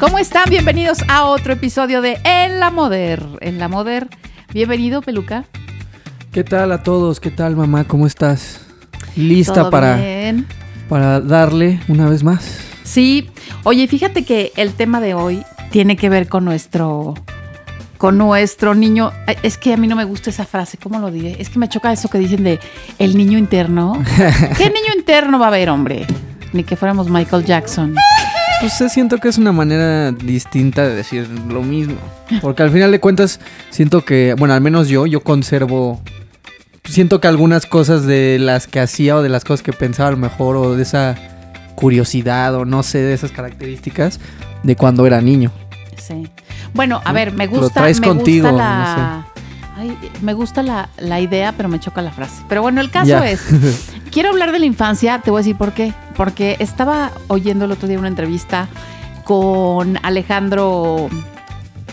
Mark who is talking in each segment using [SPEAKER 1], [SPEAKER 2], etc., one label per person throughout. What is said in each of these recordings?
[SPEAKER 1] ¿Cómo están? Bienvenidos a otro episodio de En la Moder. En la Moder. Bienvenido, Peluca.
[SPEAKER 2] ¿Qué tal a todos? ¿Qué tal, mamá? ¿Cómo estás? ¿Lista
[SPEAKER 1] ¿Todo
[SPEAKER 2] para,
[SPEAKER 1] bien?
[SPEAKER 2] para darle una vez más?
[SPEAKER 1] Sí. Oye, fíjate que el tema de hoy tiene que ver con nuestro con nuestro niño. Es que a mí no me gusta esa frase, ¿cómo lo diré? Es que me choca eso que dicen de el niño interno. ¿Qué niño interno va a haber, hombre? Ni que fuéramos Michael Jackson.
[SPEAKER 2] Pues eh, siento que es una manera distinta de decir lo mismo. Porque al final de cuentas, siento que, bueno, al menos yo, yo conservo. Siento que algunas cosas de las que hacía o de las cosas que pensaba a lo mejor, o de esa curiosidad, o no sé, de esas características, de cuando era niño.
[SPEAKER 1] Sí. Bueno, a ver, me
[SPEAKER 2] Lo
[SPEAKER 1] gusta,
[SPEAKER 2] traes
[SPEAKER 1] me
[SPEAKER 2] contigo,
[SPEAKER 1] gusta la. Ay, me gusta la, la idea, pero me choca la frase. Pero bueno, el caso
[SPEAKER 2] Ya.
[SPEAKER 1] es, quiero hablar de la infancia, te voy a decir por qué. Porque estaba oyendo el otro día una entrevista con Alejandro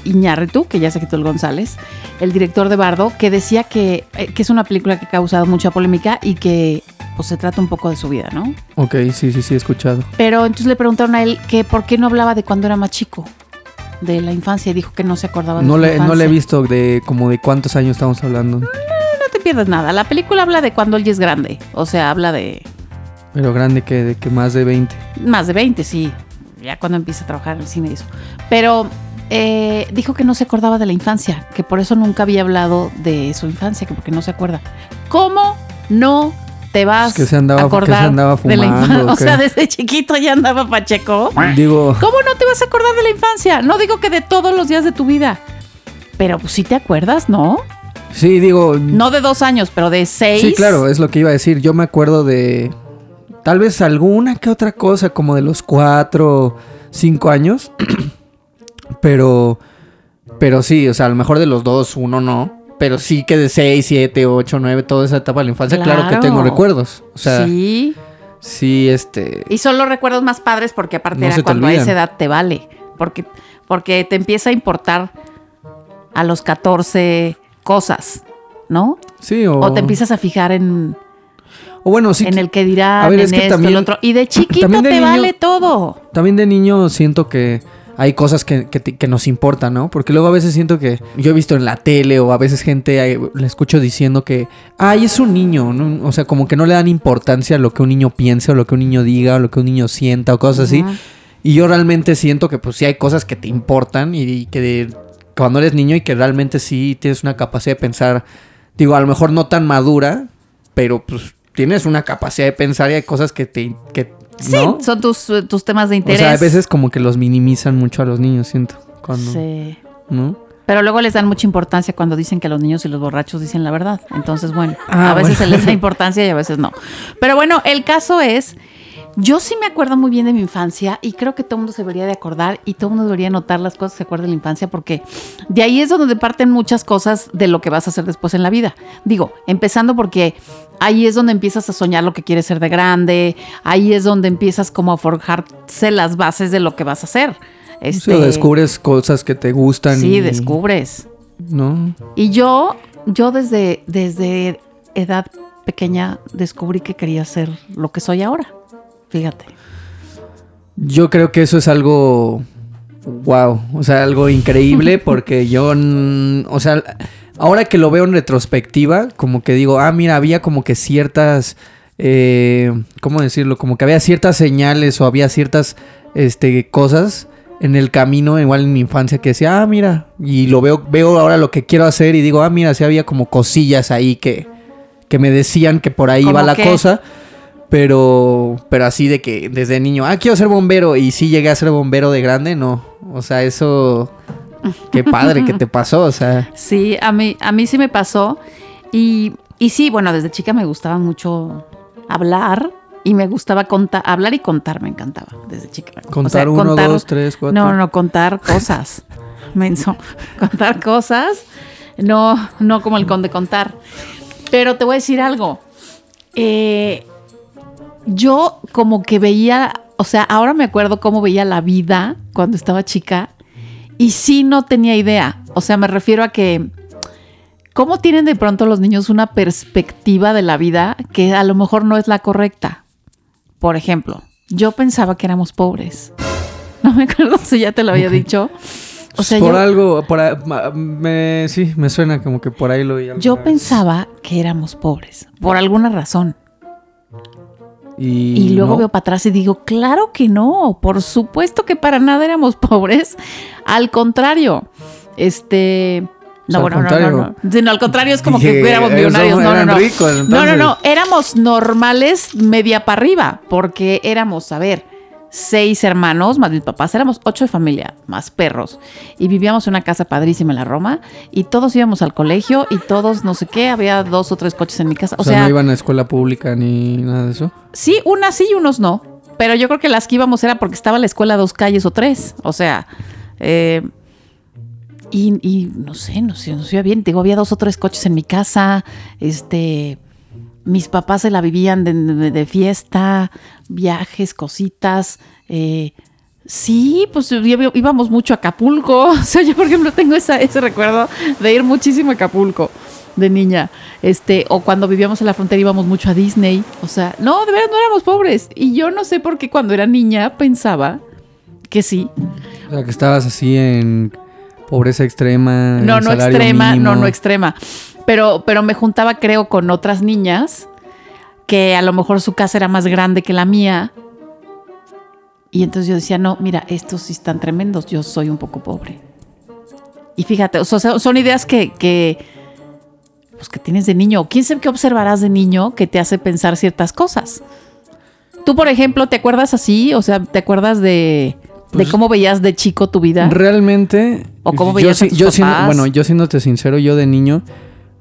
[SPEAKER 1] Iñárritu, que ya se quitó el González, el director de Bardo, que decía que, eh, que es una película que ha causado mucha polémica y que pues se trata un poco de su vida, ¿no?
[SPEAKER 2] Ok, sí, sí, sí, he escuchado.
[SPEAKER 1] Pero entonces le preguntaron a él que por qué no hablaba de cuando era más chico, de la infancia, y dijo que no se acordaba de
[SPEAKER 2] No
[SPEAKER 1] su
[SPEAKER 2] le, no le he visto de como de cuántos años estamos hablando.
[SPEAKER 1] Pierdas nada. La película habla de cuando él ya es grande. O sea, habla de
[SPEAKER 2] Pero grande que de que más de 20.
[SPEAKER 1] más de 20, sí. Ya cuando empieza a trabajar en el cine y eso. Pero eh, dijo que no se acordaba de la infancia, que por eso nunca había hablado de su infancia, que porque no se acuerda. ¿Cómo no te vas
[SPEAKER 2] Pues que se andaba-
[SPEAKER 1] a
[SPEAKER 2] que se
[SPEAKER 1] acordar
[SPEAKER 2] andaba
[SPEAKER 1] de la
[SPEAKER 2] fumando,
[SPEAKER 1] infancia?
[SPEAKER 2] ¿o
[SPEAKER 1] sea, desde chiquito ya andaba pacheco.
[SPEAKER 2] Digo,
[SPEAKER 1] ¿Cómo no te vas a acordar de la infancia? No digo que de todos los días de tu vida. Pero pues sí te acuerdas, ¿no?
[SPEAKER 2] Sí, digo,
[SPEAKER 1] No de dos años, pero de seis.
[SPEAKER 2] sí, claro, es lo que iba a decir. Yo me acuerdo de tal vez alguna que otra cosa, como de los cuatro, cinco años. pero, pero sí, o sea, a lo mejor de los dos, uno no. Pero sí que de seis, siete, ocho, nueve, toda esa etapa de la infancia, claro, que tengo recuerdos. O sea, sí,
[SPEAKER 1] sí.
[SPEAKER 2] este...
[SPEAKER 1] Y son los recuerdos más padres porque aparte
[SPEAKER 2] No
[SPEAKER 1] era cuando a esa edad te vale. Porque, porque te empieza a importar a los 14 cosas, ¿no?
[SPEAKER 2] Sí, o...
[SPEAKER 1] O te empiezas a fijar en,
[SPEAKER 2] o bueno, sí,
[SPEAKER 1] en el que
[SPEAKER 2] ver,
[SPEAKER 1] en
[SPEAKER 2] es que
[SPEAKER 1] esto,
[SPEAKER 2] también-
[SPEAKER 1] el otro. Y de chiquito
[SPEAKER 2] de
[SPEAKER 1] te
[SPEAKER 2] niño-
[SPEAKER 1] vale todo.
[SPEAKER 2] También de niño siento que hay cosas que, que nos importan, ¿no? Porque luego a veces siento que yo he visto en la tele o a veces gente eh, le escucho diciendo que, ay, es un niño, ¿no? O sea, como que no le dan importancia a lo que un niño piense o lo que un niño diga o lo que un niño sienta o cosas así. Y yo realmente siento que pues sí hay cosas que te importan y, y que de- cuando eres niño y que realmente sí tienes una capacidad de pensar, digo, a lo mejor no tan madura, pero pues tienes una capacidad de pensar y hay cosas que te... Que,
[SPEAKER 1] Sí,
[SPEAKER 2] ¿no?
[SPEAKER 1] son tus, tus temas de
[SPEAKER 2] O
[SPEAKER 1] interés.
[SPEAKER 2] sea, a veces como que los minimizan mucho a los niños, siento. Cuando,
[SPEAKER 1] Sí.
[SPEAKER 2] ¿no?
[SPEAKER 1] Pero luego les dan mucha importancia cuando dicen que los niños y los borrachos dicen la verdad. Entonces, bueno,
[SPEAKER 2] Ah,
[SPEAKER 1] a veces
[SPEAKER 2] bueno.
[SPEAKER 1] se les da importancia y a veces no. Pero bueno, el caso es, yo sí me acuerdo muy bien de mi infancia y creo que todo el mundo se debería de acordar y todo el mundo debería notar las cosas que se acuerda de la infancia porque de ahí es donde parten muchas cosas de lo que vas a hacer después en la vida. Digo, empezando porque ahí es donde empiezas a soñar lo que quieres ser de grande, ahí es donde empiezas como a forjarse las bases de lo que vas a hacer. Este,
[SPEAKER 2] o descubres cosas que te gustan.
[SPEAKER 1] Sí,
[SPEAKER 2] y-
[SPEAKER 1] descubres.
[SPEAKER 2] ¿No?
[SPEAKER 1] Y yo, yo desde, desde edad pequeña descubrí que quería ser lo que soy ahora. Fíjate.
[SPEAKER 2] Yo creo que eso es algo. Wow. O sea, algo increíble porque yo. O sea, ahora que lo veo en retrospectiva, como que digo, ah, mira, había como que ciertas. eh, ¿Cómo decirlo? Como que había ciertas señales o había ciertas este, cosas en el camino, igual en mi infancia, que decía, ah, mira. Y lo veo, veo ahora lo que quiero hacer y digo, ah, mira, sí había como cosillas ahí que, que me decían que por ahí
[SPEAKER 1] ¿Cómo
[SPEAKER 2] va la cosa. Pero, pero así de que desde niño, ah, quiero ser bombero. Y sí llegué a ser bombero de grande, no. O sea, eso. Qué padre que te pasó, o sea.
[SPEAKER 1] Sí, a mí, a mí sí me pasó. Y, y sí, bueno, desde chica me gustaba mucho hablar. y me gustaba contar, hablar y contar, me encantaba desde chica. O
[SPEAKER 2] Contar
[SPEAKER 1] sea,
[SPEAKER 2] uno,
[SPEAKER 1] contar-
[SPEAKER 2] dos, tres, cuatro.
[SPEAKER 1] No, no, contar cosas. Menso. Contar cosas. No, no como el conde contar. Pero te voy a decir algo. Eh, yo como que veía, o sea, ahora me acuerdo cómo veía la vida cuando estaba chica y sí no tenía idea. O sea, me refiero a que cómo tienen de pronto los niños una perspectiva de la vida que a lo mejor no es la correcta. Por ejemplo, yo pensaba que éramos pobres. No me acuerdo si ya te lo había dicho. O sea,
[SPEAKER 2] por
[SPEAKER 1] yo,
[SPEAKER 2] algo, por me, sí, me suena como que por ahí lo
[SPEAKER 1] yo pensaba que éramos pobres, por alguna razón.
[SPEAKER 2] Y,
[SPEAKER 1] Y luego
[SPEAKER 2] no.
[SPEAKER 1] veo para atrás y digo, claro que no, por supuesto que para nada éramos pobres. Al contrario, este... No,
[SPEAKER 2] al
[SPEAKER 1] bueno, no, no, no. Sí, no, al contrario es como que éramos millonarios. No, no, no.
[SPEAKER 2] ricos,
[SPEAKER 1] no, no, no. Éramos normales media para arriba, porque éramos, a ver, seis hermanos, más mis papás, éramos ocho de familia, más perros. Y vivíamos en una casa padrísima en la Roma, y todos íbamos al colegio, y todos no sé qué, había dos o tres coches en mi casa.
[SPEAKER 2] O,
[SPEAKER 1] O,
[SPEAKER 2] sea,
[SPEAKER 1] sea,
[SPEAKER 2] no iban a escuela pública ni nada de eso.
[SPEAKER 1] Sí, unas sí y unos no. Pero yo creo que las que íbamos era porque estaba la escuela a dos calles o tres. O sea, eh, y, y no sé, no sé, no sé bien. Digo, había dos o tres coches en mi casa. Este, mis papás se la vivían de, de- de fiesta, viajes, cositas. eh, sí, pues íbamos mucho a Acapulco. O sea, yo, por ejemplo, tengo esa, ese recuerdo de ir muchísimo a Acapulco de niña. Este, o cuando vivíamos en la frontera íbamos mucho a Disney. O sea, no, de verdad no éramos pobres. Y yo no sé por qué cuando era niña pensaba que sí.
[SPEAKER 2] O sea, que estabas así en pobreza extrema.
[SPEAKER 1] No, no extrema,
[SPEAKER 2] mínimo.
[SPEAKER 1] no, no extrema. Pero, pero me juntaba, creo, con otras niñas que a lo mejor su casa era más grande que la mía. Y entonces yo decía, no, mira, estos sí están tremendos, yo soy un poco pobre. Y fíjate, o sea, son ideas que, que, pues, que tienes de niño. ¿Quién sabe qué observarás de niño que te hace pensar ciertas cosas? Tú, por ejemplo, ¿te acuerdas así? O sea, ¿te acuerdas de, de
[SPEAKER 2] Pues-
[SPEAKER 1] cómo veías de chico tu vida?
[SPEAKER 2] Realmente.
[SPEAKER 1] ¿O cómo
[SPEAKER 2] yo,
[SPEAKER 1] veías a tus
[SPEAKER 2] yo siendo-
[SPEAKER 1] papás?
[SPEAKER 2] bueno, yo siéndote sincero, yo de niño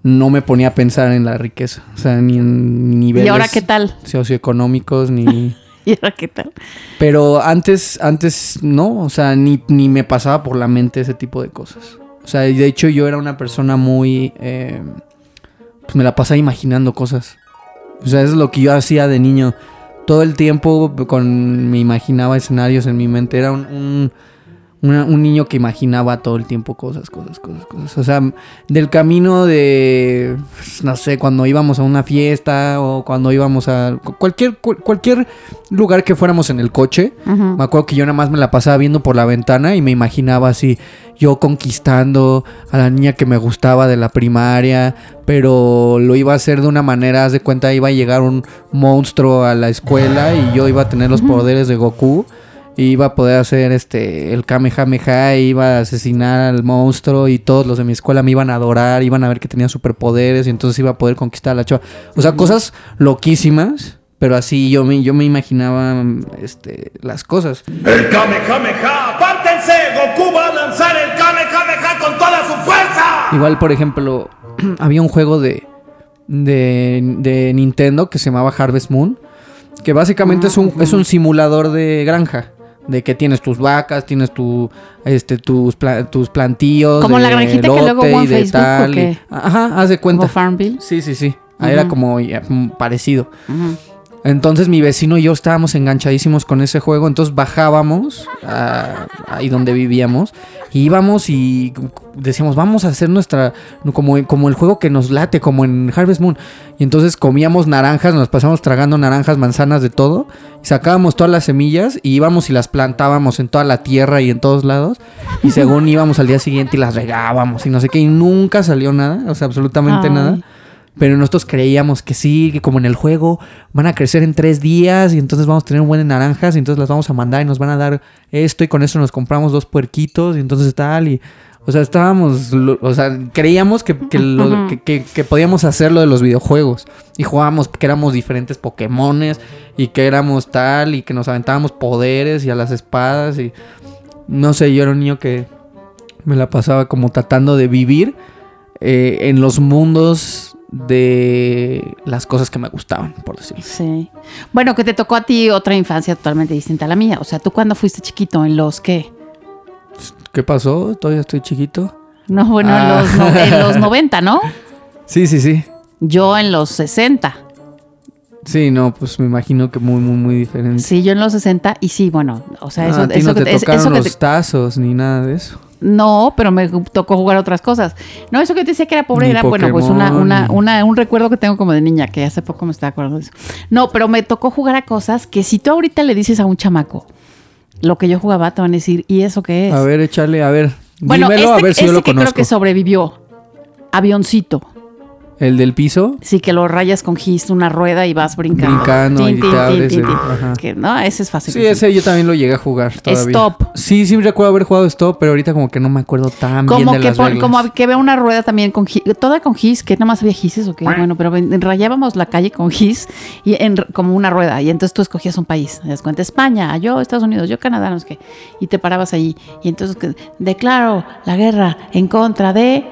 [SPEAKER 2] no me ponía a pensar en la riqueza. O sea, ni en niveles
[SPEAKER 1] ¿Y ahora qué tal?
[SPEAKER 2] socioeconómicos, ni.
[SPEAKER 1] ¿Y ahora qué tal?
[SPEAKER 2] Pero antes, antes no, o sea, ni, ni me pasaba por la mente ese tipo de cosas. O sea, de hecho yo era una persona muy... eh, pues me la pasaba imaginando cosas. O sea, eso es lo que yo hacía de niño. Todo el tiempo con, me imaginaba escenarios en mi mente. Era un, un, una- un niño que imaginaba todo el tiempo cosas, cosas, cosas, cosas. O sea, del camino de, pues, no sé, cuando íbamos a una fiesta o cuando íbamos a cualquier, cual- cualquier lugar que fuéramos en el coche. Me acuerdo que yo nada más me la pasaba viendo por la ventana y me imaginaba así, yo conquistando a la niña que me gustaba de la primaria, pero lo iba a hacer de una manera, haz de cuenta, iba a llegar un monstruo a la escuela y yo iba a tener los poderes de Goku. Y Iba a poder hacer este el Kamehameha, iba a asesinar al monstruo y todos los de mi escuela me iban a adorar, iban a ver que tenía superpoderes y entonces iba a poder conquistar a la chava. O sea, cosas loquísimas, pero así yo me, yo me imaginaba este, las cosas.
[SPEAKER 3] El Kamehameha, apártense, Goku va a lanzar el Kamehameha con toda su fuerza.
[SPEAKER 2] Igual, por ejemplo, había un juego de, de, de Nintendo que se llamaba Harvest Moon, que básicamente es, un, es un simulador de granja. De que tienes tus vacas, tienes tu, este, tus, pla- tus plantíos.
[SPEAKER 1] Como
[SPEAKER 2] de
[SPEAKER 1] la granjita que luego hubo en
[SPEAKER 2] y
[SPEAKER 1] Facebook, ¿o
[SPEAKER 2] tal, y-
[SPEAKER 1] qué?
[SPEAKER 2] Ajá, haz de cuenta.
[SPEAKER 1] Como Farmville.
[SPEAKER 2] Sí, sí, sí. Ah, Era
[SPEAKER 1] Ujú.
[SPEAKER 2] como ya, mm, parecido.
[SPEAKER 1] Ujú.
[SPEAKER 2] Entonces mi vecino y yo estábamos enganchadísimos con ese juego, entonces bajábamos a- ahí donde vivíamos y íbamos y decíamos, vamos a hacer nuestra, como, como el juego que nos late, como en Harvest Moon. Y entonces comíamos naranjas, nos pasamos tragando naranjas, manzanas, de todo, y sacábamos todas las semillas y íbamos y las plantábamos en toda la tierra y en todos lados. Y según íbamos al día siguiente y las regábamos y no sé qué, y nunca salió nada, o sea, absolutamente
[SPEAKER 1] Ay.
[SPEAKER 2] nada. Pero nosotros creíamos que sí, que como en el juego van a crecer en tres días y entonces vamos a tener un buen de naranjas y entonces las vamos a mandar y nos van a dar esto y con eso nos compramos dos puerquitos y entonces tal y... O sea, estábamos... O sea, creíamos que, que, lo-
[SPEAKER 1] Ujú.
[SPEAKER 2] que, que- que podíamos hacer lo de los videojuegos. Y jugábamos que éramos diferentes Pokémones y que éramos tal y que nos aventábamos poderes y a las espadas y... No sé, yo era un niño que me la pasaba como tratando de vivir eh, en los mundos de las cosas que me gustaban, por decirlo.
[SPEAKER 1] Sí. Bueno, que te tocó a ti otra infancia totalmente distinta a la mía. O sea, tú cuando fuiste chiquito, ¿en los qué?
[SPEAKER 2] ¿Qué pasó? ¿Todavía estoy chiquito?
[SPEAKER 1] No, bueno,
[SPEAKER 2] Ah.
[SPEAKER 1] en, los, no- en los 90, ¿no?
[SPEAKER 2] Sí, sí, sí.
[SPEAKER 1] Yo en los 60.
[SPEAKER 2] Sí, no, pues me imagino que muy, muy, muy diferente.
[SPEAKER 1] Sí, yo en los 60 y sí, bueno, o sea, eso,
[SPEAKER 2] Ah, a ti
[SPEAKER 1] eso
[SPEAKER 2] no
[SPEAKER 1] que
[SPEAKER 2] te
[SPEAKER 1] es-
[SPEAKER 2] tocaron
[SPEAKER 1] eso que
[SPEAKER 2] los
[SPEAKER 1] te-
[SPEAKER 2] tazos ni nada de eso.
[SPEAKER 1] No, pero me tocó jugar otras cosas. No, eso que te decía que era pobre
[SPEAKER 2] Ni
[SPEAKER 1] era, bueno, pues una, una, una, un recuerdo que tengo como de niña, que hace poco me estaba acordando de eso. No, pero me tocó jugar a cosas que si tú ahorita le dices a un chamaco lo que yo jugaba, te van a decir, ¿y eso qué es?
[SPEAKER 2] A ver, échale, a ver.
[SPEAKER 1] bueno,
[SPEAKER 2] dímelo
[SPEAKER 1] este,
[SPEAKER 2] a ver si yo
[SPEAKER 1] este
[SPEAKER 2] lo
[SPEAKER 1] que creo
[SPEAKER 2] conozco.
[SPEAKER 1] que sobrevivió. Avioncito.
[SPEAKER 2] ¿El del piso?
[SPEAKER 1] Sí, que lo rayas con gis, una rueda y vas brincando.
[SPEAKER 2] Brincando y te abres el-
[SPEAKER 1] tin.
[SPEAKER 2] ajá.
[SPEAKER 1] Que, no, ese es fácil.
[SPEAKER 2] Sí, ese yo también lo llegué a jugar todavía.
[SPEAKER 1] Stop.
[SPEAKER 2] Sí, sí recuerdo haber jugado Stop, pero ahorita como que no me acuerdo tan bien
[SPEAKER 1] Como
[SPEAKER 2] de
[SPEAKER 1] que,
[SPEAKER 2] las reglas.
[SPEAKER 1] como que vea una rueda también con gis, toda con gis, que nada más había gises o qué, bueno, pero rayábamos la calle con gis y en, como una rueda, y entonces tú escogías un país, te das cuenta, España, yo Estados Unidos, yo Canadá, no sé qué, y te parabas ahí, y entonces declaro la guerra en contra de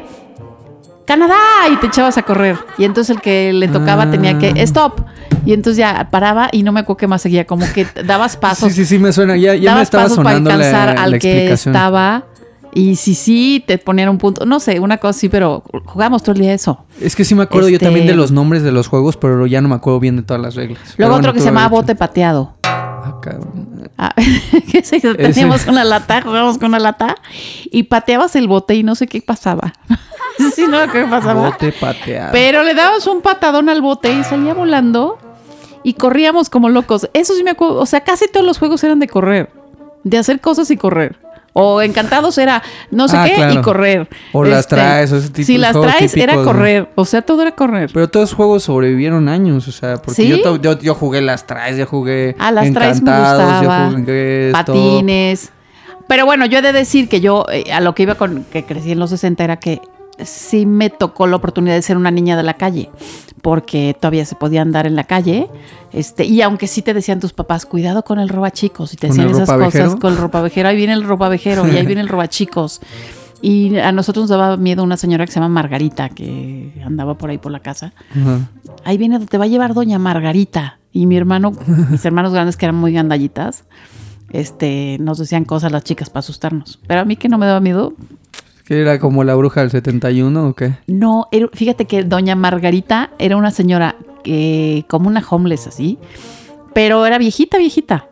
[SPEAKER 1] Canadá, y te echabas a correr, y entonces el que le tocaba tenía que,
[SPEAKER 2] Ah.
[SPEAKER 1] stop, y entonces ya paraba y no me acuerdo qué más seguía, como que dabas pasos
[SPEAKER 2] Sí, sí, sí, me suena. Ya, ya me
[SPEAKER 1] dabas
[SPEAKER 2] estaba
[SPEAKER 1] pasos para
[SPEAKER 2] sonando
[SPEAKER 1] alcanzar
[SPEAKER 2] la
[SPEAKER 1] al que estaba y si sí te ponían un punto, no sé, una cosa así, pero jugamos todo el día eso.
[SPEAKER 2] Es que sí me acuerdo yo
[SPEAKER 1] Este-
[SPEAKER 2] también de los nombres de los juegos, pero ya no me acuerdo bien de todas las reglas.
[SPEAKER 1] Luego otro que se llamaba bote pateado.
[SPEAKER 2] Ah, cabrón.
[SPEAKER 1] Ah, que sí, teníamos una lata, jugábamos con una lata y pateabas el bote y no sé qué pasaba. sí, no, qué pasaba.
[SPEAKER 2] Bote pateado.
[SPEAKER 1] Pero le dabas un patadón al bote y salía volando y corríamos como locos. Eso sí me acuerdo. O sea, casi todos los juegos eran de correr, de hacer cosas y correr. O encantados era no sé
[SPEAKER 2] Ah,
[SPEAKER 1] qué y correr. Este,
[SPEAKER 2] O las traes, o ese tipo
[SPEAKER 1] Si
[SPEAKER 2] de
[SPEAKER 1] las
[SPEAKER 2] juegos
[SPEAKER 1] traes era correr. O sea, todo era correr.
[SPEAKER 2] Pero todos los juegos sobrevivieron años, o sea, porque
[SPEAKER 1] ¿Sí?
[SPEAKER 2] yo, yo, yo jugué las traes, yo jugué
[SPEAKER 1] Ah, las traes me gustaba.
[SPEAKER 2] yo jugué esto.
[SPEAKER 1] Patines. Pero bueno, yo he de decir que yo, eh, a lo que iba con, que crecí en los 60 era que sí me tocó la oportunidad de ser una niña de la calle, porque todavía se podía andar en la calle. Este, y aunque sí te decían tus papás, cuidado con el robachicos, y te
[SPEAKER 2] ¿Con
[SPEAKER 1] decían esas cosas con el ropavejero, ahí viene el ropavejero y ahí viene el robachicos. Y a nosotros nos daba miedo una señora que se llama Margarita, que andaba por ahí por la casa.
[SPEAKER 2] Ajá.
[SPEAKER 1] Ahí viene, te va a llevar doña Margarita. Y mi hermano, mis hermanos grandes que eran muy gandallitas, este, nos decían cosas las chicas para asustarnos. Pero a mí que no me daba miedo,
[SPEAKER 2] ¿Qué era como la bruja del 71 o qué?
[SPEAKER 1] no, era- fíjate que doña Margarita era una señora que, como una homeless así, pero era viejita, viejita.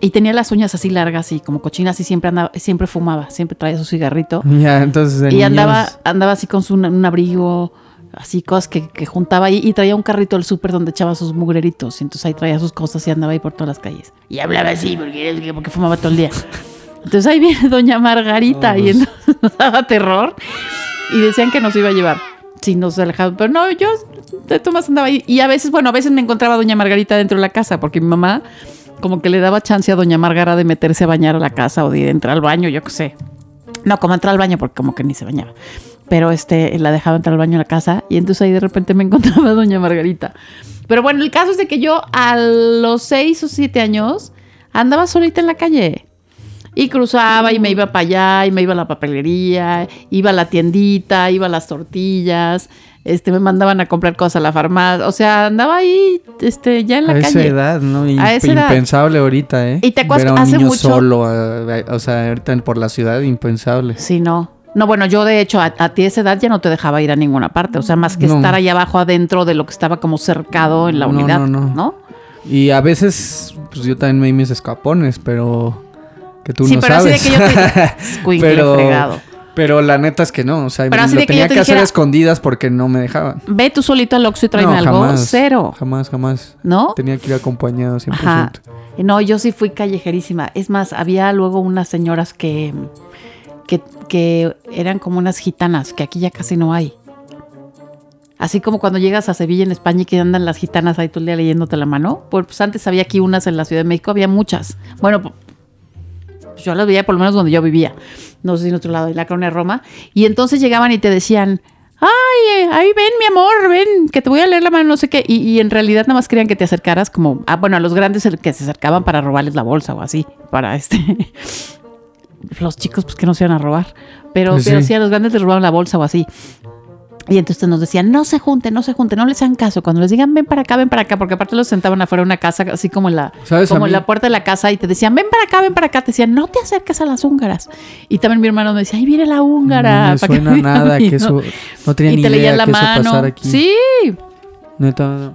[SPEAKER 1] Y tenía las uñas así largas y como cochinas y siempre andaba, siempre fumaba, siempre traía su cigarrito.
[SPEAKER 2] Ya, entonces de
[SPEAKER 1] Y andaba,
[SPEAKER 2] niños-
[SPEAKER 1] andaba así con su, un abrigo, así cosas que, que juntaba ahí y traía un carrito del súper donde echaba sus mugreritos. Y entonces ahí traía sus cosas y andaba ahí por todas las calles. Y hablaba así porque, porque fumaba todo el día. Entonces ahí viene doña Margarita y entonces nos daba terror. Y decían que nos iba a llevar. Si nos alejaban. Pero no, yo de Tomás andaba ahí. Y a veces, bueno, a veces me encontraba doña Margarita dentro de la casa porque mi mamá como que le daba chance a doña Margarita de meterse a bañar a la casa o de entrar al baño, yo qué sé. No, como entrar al baño porque como que ni se bañaba. Pero este, la dejaba entrar al baño a la casa y entonces ahí de repente me encontraba doña Margarita. Pero bueno, el caso es de que yo a los seis o siete años andaba solita en la calle. Y cruzaba y me iba para allá y me iba a la papelería, iba a la tiendita, iba a las tortillas, este, me mandaban a comprar cosas a la farmacia. O sea, andaba ahí este, ya en la
[SPEAKER 2] a
[SPEAKER 1] calle.
[SPEAKER 2] esa edad, ¿no?
[SPEAKER 1] A esa edad.
[SPEAKER 2] impensable ahorita, ¿eh?
[SPEAKER 1] Y te acuerdas
[SPEAKER 2] Ver a un
[SPEAKER 1] hace
[SPEAKER 2] niño
[SPEAKER 1] mucho-
[SPEAKER 2] solo, a- o sea, ahorita por la ciudad, impensable.
[SPEAKER 1] Sí, no. No, bueno, yo de hecho a, a ti a esa edad ya no te dejaba ir a ninguna parte. O sea, más que
[SPEAKER 2] No.
[SPEAKER 1] estar ahí abajo adentro de lo que estaba como cercado en la
[SPEAKER 2] No,
[SPEAKER 1] unidad,
[SPEAKER 2] no,
[SPEAKER 1] ¿no?
[SPEAKER 2] no. Y a veces, pues yo también me di mis escapones, pero que tú
[SPEAKER 1] Sí,
[SPEAKER 2] no
[SPEAKER 1] pero así de
[SPEAKER 2] sabes.
[SPEAKER 1] que yo te-
[SPEAKER 2] pero,
[SPEAKER 1] fregado.
[SPEAKER 2] pero la neta es que no, o sea,
[SPEAKER 1] Pero así
[SPEAKER 2] lo
[SPEAKER 1] de que
[SPEAKER 2] tenía
[SPEAKER 1] yo te
[SPEAKER 2] que hacer escondidas porque no me dejaban.
[SPEAKER 1] Ve tú solito al Oxxo y tráeme
[SPEAKER 2] no,
[SPEAKER 1] algo.
[SPEAKER 2] jamás,
[SPEAKER 1] Cero.
[SPEAKER 2] Jamás, jamás.
[SPEAKER 1] ¿No?
[SPEAKER 2] Tenía que ir acompañado 100%.
[SPEAKER 1] Ajá. No, yo sí fui callejerísima. Es más, había luego unas señoras que, que, que eran como unas gitanas, que aquí ya casi no hay. Así como cuando llegas a Sevilla en España y que andan las gitanas ahí todo el día leyéndote la mano. Pues antes había aquí unas en la Ciudad de México, había muchas. Bueno, pues, yo las veía por lo menos donde yo vivía. No sé si en otro lado, en la colonia Roma. Y entonces llegaban y te decían, ay, eh, ahí ven, mi amor, ven, que te voy a leer la mano, no sé qué. Y, y en realidad nada más querían que te acercaras como, ah, bueno, a los grandes que se acercaban para robarles la bolsa o así, para este... Los chicos, pues que no se iban a robar. Pero,
[SPEAKER 2] Pues
[SPEAKER 1] pero
[SPEAKER 2] sí.
[SPEAKER 1] sí, a los grandes les robaban la bolsa o así. Y entonces nos decían, no se junten, no se junten, no les hagan caso. Cuando les digan, ven para acá, ven para acá, porque aparte los sentaban afuera de una casa, así como en la,
[SPEAKER 2] ¿Sabes?
[SPEAKER 1] como en la puerta de la casa, y te decían, ven para acá, ven para acá. Te decían, no te acerques a las húngaras. Y también mi hermano me decía, ahí viene la húngara.
[SPEAKER 2] No
[SPEAKER 1] que
[SPEAKER 2] suena
[SPEAKER 1] digan
[SPEAKER 2] nada que eso. No tenía
[SPEAKER 1] Y
[SPEAKER 2] ni
[SPEAKER 1] te
[SPEAKER 2] idea
[SPEAKER 1] la
[SPEAKER 2] que eso
[SPEAKER 1] mano.
[SPEAKER 2] pasara aquí.
[SPEAKER 1] Sí,
[SPEAKER 2] Neta,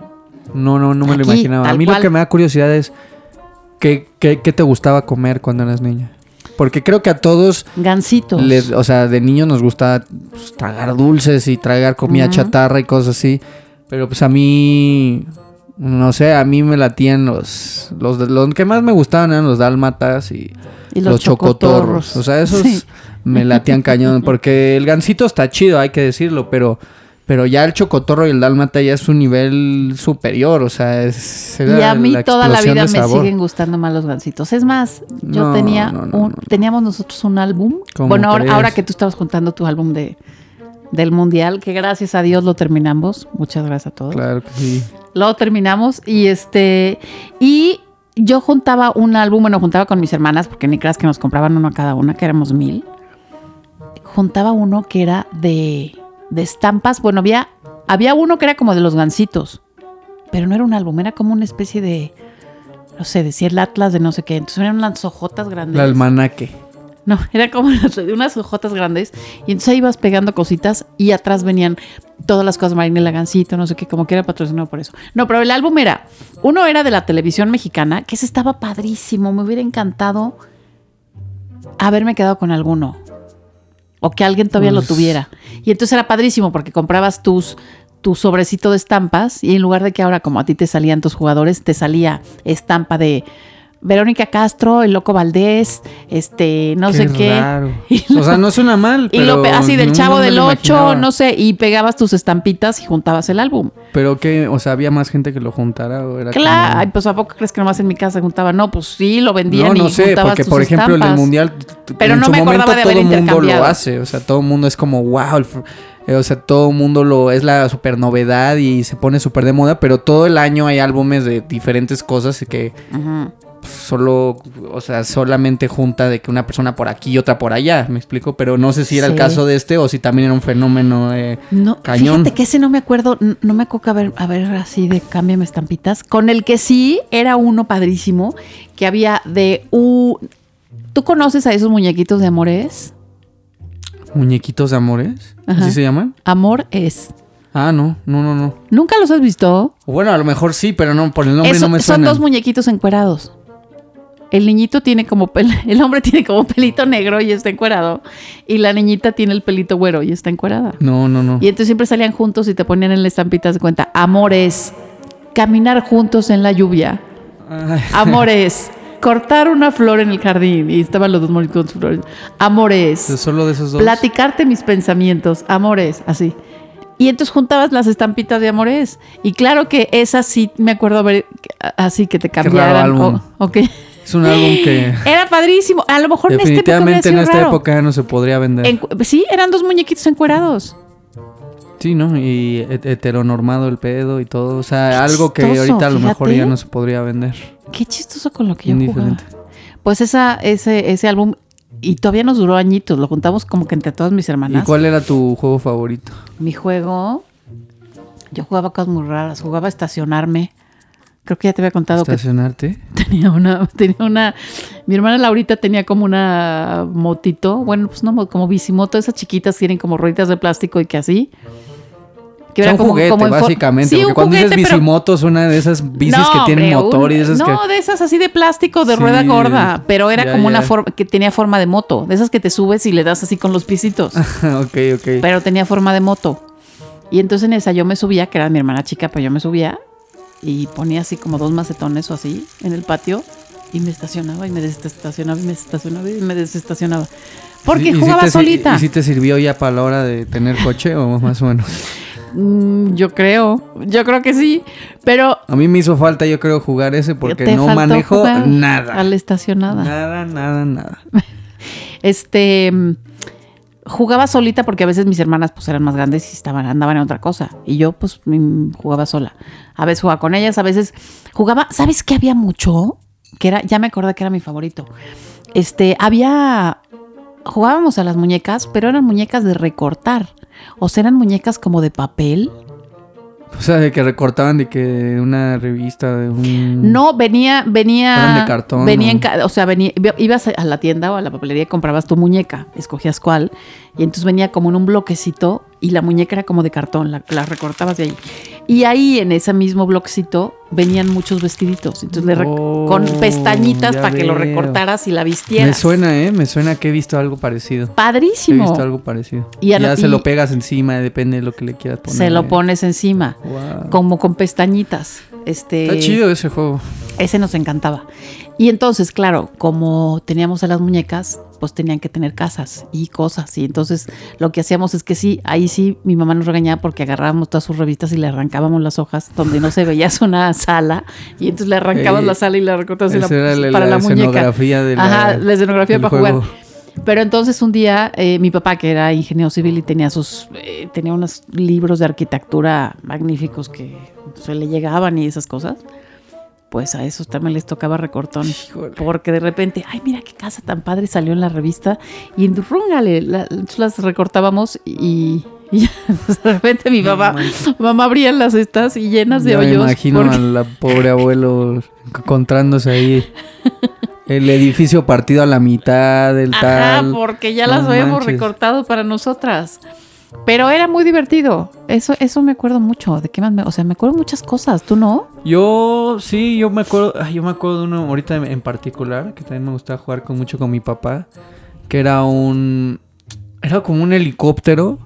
[SPEAKER 2] no, no, no me lo
[SPEAKER 1] Aquí,
[SPEAKER 2] imaginaba. A mí
[SPEAKER 1] cual.
[SPEAKER 2] lo que me da curiosidad es ¿qué, qué, qué te gustaba comer cuando eras niña? Porque creo que a todos,
[SPEAKER 1] gancitos.
[SPEAKER 2] les, o sea, de niños nos gusta pues, tragar dulces y tragar comida chatarra y cosas así. Pero pues a mí, no sé, a mí me latían los, los, los que más me gustaban eran los dálmatas y,
[SPEAKER 1] Y
[SPEAKER 2] los,
[SPEAKER 1] los
[SPEAKER 2] chocotorros.
[SPEAKER 1] chocotorros.
[SPEAKER 2] O sea, esos
[SPEAKER 1] Sí.
[SPEAKER 2] me latían cañón. Porque el gansito está chido, hay que decirlo, pero... Pero ya el chocotorro y el dálmata ya es un nivel superior, o sea, es...
[SPEAKER 1] Y a mí toda la vida me siguen gustando más los gancitos. Es más, yo
[SPEAKER 2] No,
[SPEAKER 1] tenía
[SPEAKER 2] no, no,
[SPEAKER 1] un, teníamos nosotros un álbum.
[SPEAKER 2] ¿Cómo
[SPEAKER 1] Bueno, ahora, ahora que tú estabas juntando tu álbum de del mundial, que gracias a Dios lo terminamos. Muchas gracias a todos.
[SPEAKER 2] Claro que sí.
[SPEAKER 1] Lo terminamos y este y yo juntaba un álbum, bueno, juntaba con mis hermanas porque ni creas que nos compraban uno a cada una, que éramos mil. Juntaba uno que era de de estampas. Bueno, había había uno que era como de los gancitos, pero no era un álbum, era como una especie de no sé, decía el atlas de no sé qué. Entonces eran unas hojotas grandes.
[SPEAKER 2] El almanaque.
[SPEAKER 1] No, era como unas- hojotas grandes. Y entonces ahí ibas pegando cositas y atrás venían todas las cosas, Marina Lagancito, no sé qué, como que era patrocinado por eso. No, pero el álbum era, uno era de la televisión mexicana, que ese estaba padrísimo, me hubiera encantado haberme quedado con alguno. O que alguien todavía lo
[SPEAKER 2] Pues-
[SPEAKER 1] tuviera. Y entonces era padrísimo porque comprabas tus tu sobrecito de estampas y en lugar de que ahora como a ti te salían tus jugadores, te salía estampa de Verónica Castro, el Loco Valdés, este, no sé qué.
[SPEAKER 2] raro. O sea, no suena mal,
[SPEAKER 1] Y lo así del
[SPEAKER 2] no-
[SPEAKER 1] chavo del
[SPEAKER 2] lo
[SPEAKER 1] 8,
[SPEAKER 2] imaginaba.
[SPEAKER 1] no sé, y pegabas tus estampitas y juntabas el álbum.
[SPEAKER 2] Pero que, o sea, había más gente que lo juntara o era
[SPEAKER 1] Claro,
[SPEAKER 2] como-
[SPEAKER 1] pues ¿a poco crees que nomás en mi casa juntaban? No, pues sí, lo vendían
[SPEAKER 2] No, no
[SPEAKER 1] y
[SPEAKER 2] sé, porque
[SPEAKER 1] tus
[SPEAKER 2] por ejemplo en el mundial
[SPEAKER 1] Pero
[SPEAKER 2] en
[SPEAKER 1] no
[SPEAKER 2] su
[SPEAKER 1] me acordaba
[SPEAKER 2] momento
[SPEAKER 1] de haber
[SPEAKER 2] todo el mundo lo hace, o sea, todo el mundo es como wow, eh, o sea, todo el mundo lo es la super novedad y se pone súper de moda, pero todo el año hay álbumes de diferentes cosas y que. Solo, o sea, solamente junta de que una persona por aquí y otra por allá, me explico, pero no sé si era el caso de este o si también era un fenómeno eh,
[SPEAKER 1] No,
[SPEAKER 2] cañón.
[SPEAKER 1] fíjate que ese no me acuerdo, no me acuerdo a ver, a ver así de cámbiame estampitas. Con el que sí era uno padrísimo, que había de un... ¿Tú conoces a esos muñequitos de Amores?
[SPEAKER 2] Muñequitos de amores,
[SPEAKER 1] Ajá.
[SPEAKER 2] ¿así se llaman?
[SPEAKER 1] Amor es.
[SPEAKER 2] Ah, no, no, no, no.
[SPEAKER 1] ¿Nunca los has visto?
[SPEAKER 2] Bueno, a lo mejor sí, pero no, por el nombre
[SPEAKER 1] Eso-
[SPEAKER 2] no me
[SPEAKER 1] son
[SPEAKER 2] suena.
[SPEAKER 1] dos muñequitos encuerados. El niñito tiene como el hombre tiene como pelito negro y está encuerado. Y la niñita tiene el pelito güero y está encuerada.
[SPEAKER 2] No, no, no.
[SPEAKER 1] Y entonces siempre salían juntos y te ponían en la estampita de cuenta, amores, caminar juntos en la lluvia. Amores, cortar una flor en el jardín. Y estaban los dos monitos con sus flores. Amores,
[SPEAKER 2] Solo de esos dos.
[SPEAKER 1] platicarte mis pensamientos. Amores, así. Y entonces juntabas las estampitas de amores. Y claro que esas sí me acuerdo ver así que te
[SPEAKER 2] raro
[SPEAKER 1] cambiaran.
[SPEAKER 2] álbum.
[SPEAKER 1] o- ok.
[SPEAKER 2] Es un álbum que
[SPEAKER 1] Era padrísimo. A lo mejor en esta época
[SPEAKER 2] definitivamente en esta época ya no se podría vender.
[SPEAKER 1] En- sí, eran dos muñequitos encuerados.
[SPEAKER 2] Sí, ¿no? Y het- heteronormado el pedo y todo. O sea,
[SPEAKER 1] Qué
[SPEAKER 2] algo que ahorita a lo mejor
[SPEAKER 1] fíjate.
[SPEAKER 2] ya no se podría vender.
[SPEAKER 1] Qué chistoso con lo que yo jugaba. Pues esa, ese, ese álbum, y todavía nos duró añitos, lo juntamos como que entre todas mis
[SPEAKER 2] ¿Y
[SPEAKER 1] hermanas.
[SPEAKER 2] cuál era tu juego favorito?
[SPEAKER 1] Mi juego, yo jugaba cosas muy raras, jugaba a estacionarme. Creo que ya te había contado que
[SPEAKER 2] ¿Estacionarte?
[SPEAKER 1] tenía una, tenía una, mi hermana Laurita tenía como una motito, bueno, pues no, mo- como bicimoto, esas chiquitas tienen como rueditas de plástico y que así. Que
[SPEAKER 2] Son juguete,
[SPEAKER 1] en for-
[SPEAKER 2] básicamente.
[SPEAKER 1] Sí,
[SPEAKER 2] porque
[SPEAKER 1] un
[SPEAKER 2] cuando dices
[SPEAKER 1] juguete, pero-
[SPEAKER 2] bicimoto es una de esas bicis
[SPEAKER 1] No,
[SPEAKER 2] que tienen
[SPEAKER 1] hombre,
[SPEAKER 2] motor y de esas
[SPEAKER 1] no,
[SPEAKER 2] que...
[SPEAKER 1] de esas así de plástico, de
[SPEAKER 2] Sí,
[SPEAKER 1] rueda gorda, pero era
[SPEAKER 2] ya,
[SPEAKER 1] como una forma que tenía forma de moto, de esas que te subes y le das así con los pisitos,
[SPEAKER 2] ok, ok.
[SPEAKER 1] pero tenía forma de moto. Y entonces en esa yo me subía, que era mi hermana chica, pero yo me subía y ponía así como dos macetones o así en el patio y me estacionaba y me desestacionaba y me estacionaba y me desestacionaba. Porque
[SPEAKER 2] ¿Y- y si
[SPEAKER 1] jugaba
[SPEAKER 2] te
[SPEAKER 1] solita.
[SPEAKER 2] ¿Y si te sirvió ya para la hora de tener coche o más o menos?
[SPEAKER 1] Mm, yo creo, yo creo que sí, pero
[SPEAKER 2] A mí me hizo falta, yo creo, jugar ese porque no manejo nada.
[SPEAKER 1] A la estacionada.
[SPEAKER 2] Nada, nada, nada.
[SPEAKER 1] Este jugaba solita porque a veces mis hermanas pues eran más grandes y estaban andaban en otra cosa y yo pues mm, jugaba sola. A veces jugaba con ellas, a veces jugaba, ¿sabes qué había mucho? Que era ya me acordé que era mi favorito. Este, había jugábamos a las muñecas, pero eran muñecas de recortar. O sea, eran muñecas como de papel.
[SPEAKER 2] O sea, de que recortaban de que una revista de un...
[SPEAKER 1] No, venía, venía.
[SPEAKER 2] De cartón,
[SPEAKER 1] Venía ca- o sea, venía, ibas a la tienda o a la papelería y comprabas tu muñeca, escogías cuál, y entonces venía como en un bloquecito y la muñeca era como de cartón, la, la recortabas de ahí. Y ahí en ese mismo bloquecito venían muchos vestiditos, entonces
[SPEAKER 2] Oh,
[SPEAKER 1] con pestañitas para que lo recortaras y la vistieras.
[SPEAKER 2] Me suena, ¿eh? Me suena que he visto algo parecido. He
[SPEAKER 1] Padrísimo.
[SPEAKER 2] visto algo parecido.
[SPEAKER 1] Y lo-
[SPEAKER 2] ya se
[SPEAKER 1] y-
[SPEAKER 2] lo pegas encima, depende de lo que le quieras poner.
[SPEAKER 1] Se lo pones encima,
[SPEAKER 2] Wow.
[SPEAKER 1] como con pestañitas. Este,
[SPEAKER 2] Está chido ese juego.
[SPEAKER 1] Ese nos encantaba. Y entonces, claro, como teníamos a las muñecas, pues tenían que tener casas y cosas. Y entonces lo que hacíamos es que sí, ahí sí mi mamá nos regañaba porque agarrábamos todas sus revistas y le arrancábamos las hojas donde no se veía una sala. Y entonces le arrancabas
[SPEAKER 2] Eh,
[SPEAKER 1] la sala y la recortabas la- para
[SPEAKER 2] la
[SPEAKER 1] la, muñeca.
[SPEAKER 2] de la-
[SPEAKER 1] Ajá, la escenografía para jugar. Pero entonces un día eh, mi papá, que era ingeniero civil y tenía sus eh, tenía unos libros de arquitectura magníficos que se le llegaban y esas cosas, pues a esos también les tocaba recortón.
[SPEAKER 2] Híjole.
[SPEAKER 1] Porque de repente, ay, mira qué casa tan padre salió en la revista. Y en la- las recortábamos y, y de repente mi mamá, mamá abría las estas y llenas de
[SPEAKER 2] Ya me
[SPEAKER 1] hoyos.
[SPEAKER 2] imagino
[SPEAKER 1] porque-
[SPEAKER 2] al pobre abuelo encontrándose ahí. El edificio partido a la mitad, el
[SPEAKER 1] Ajá,
[SPEAKER 2] tal.
[SPEAKER 1] porque ya
[SPEAKER 2] No
[SPEAKER 1] las habíamos recortado para nosotras. Pero era muy divertido. Eso, eso me acuerdo mucho. ¿De qué más me, o sea, me acuerdo muchas cosas. ¿Tú no?
[SPEAKER 2] Yo, sí, yo me acuerdo, yo me acuerdo de uno ahorita en, particular, que también me gustaba jugar con mucho con mi papá, que era un, era como un helicóptero,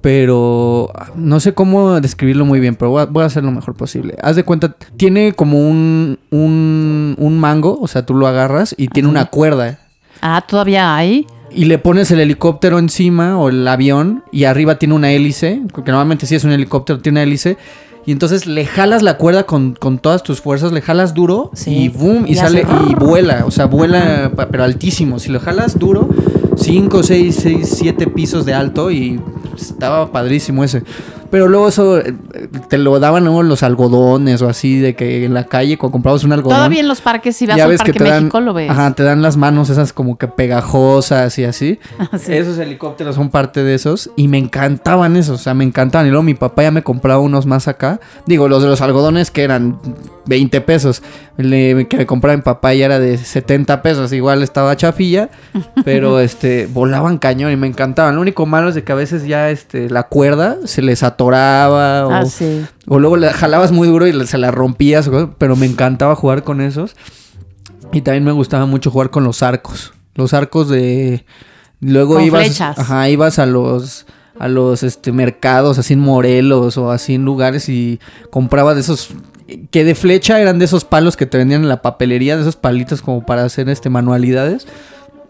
[SPEAKER 2] pero no sé cómo describirlo muy bien, pero voy a, voy a hacer lo mejor posible. Haz de cuenta, tiene como un, un, un mango, o sea, tú lo agarras y tiene una cuerda.
[SPEAKER 1] Ah, todavía hay.
[SPEAKER 2] Y le pones el helicóptero encima o el avión y arriba tiene una hélice, porque normalmente si es un helicóptero tiene una hélice. Y entonces le jalas la cuerda con, con todas tus fuerzas, le jalas duro
[SPEAKER 1] Sí.
[SPEAKER 2] y boom, y
[SPEAKER 1] Y
[SPEAKER 2] sale
[SPEAKER 1] hace-
[SPEAKER 2] y vuela, o sea, vuela pero altísimo. Si lo jalas duro, 5, 6, 6, 7 pisos de alto y estaba padrísimo ese. Pero luego eso eh, te lo daban luego los algodones o así, de que en la calle cuando comprabas un algodón.
[SPEAKER 1] Todavía en los parques, si vas al Parque
[SPEAKER 2] dan,
[SPEAKER 1] México, lo ves.
[SPEAKER 2] ajá, te dan las manos esas como que pegajosas y así.
[SPEAKER 1] Ah, sí.
[SPEAKER 2] Esos helicópteros son parte de esos y me encantaban esos, o sea, me encantaban. Y luego mi papá ya me compraba unos más acá. Digo, los de los algodones que eran 20 pesos. Que me compraba mi papá ya era de 70 pesos, igual estaba chafilla, pero este volaban cañón y me encantaban. Lo único malo es de que a veces ya este la cuerda se les atoraba o,
[SPEAKER 1] Ah, sí.
[SPEAKER 2] o luego la jalabas muy duro y se la rompías, pero me encantaba jugar con esos. Y también me gustaba mucho jugar con los arcos. Los arcos de. Luego
[SPEAKER 1] Con
[SPEAKER 2] ibas.
[SPEAKER 1] flechas.
[SPEAKER 2] Ajá, ibas a los. A los este, mercados, así en Morelos o así en lugares y comprabas de esos. Que de flecha eran de esos palos que te vendían en la papelería, de esos palitos como para hacer este manualidades.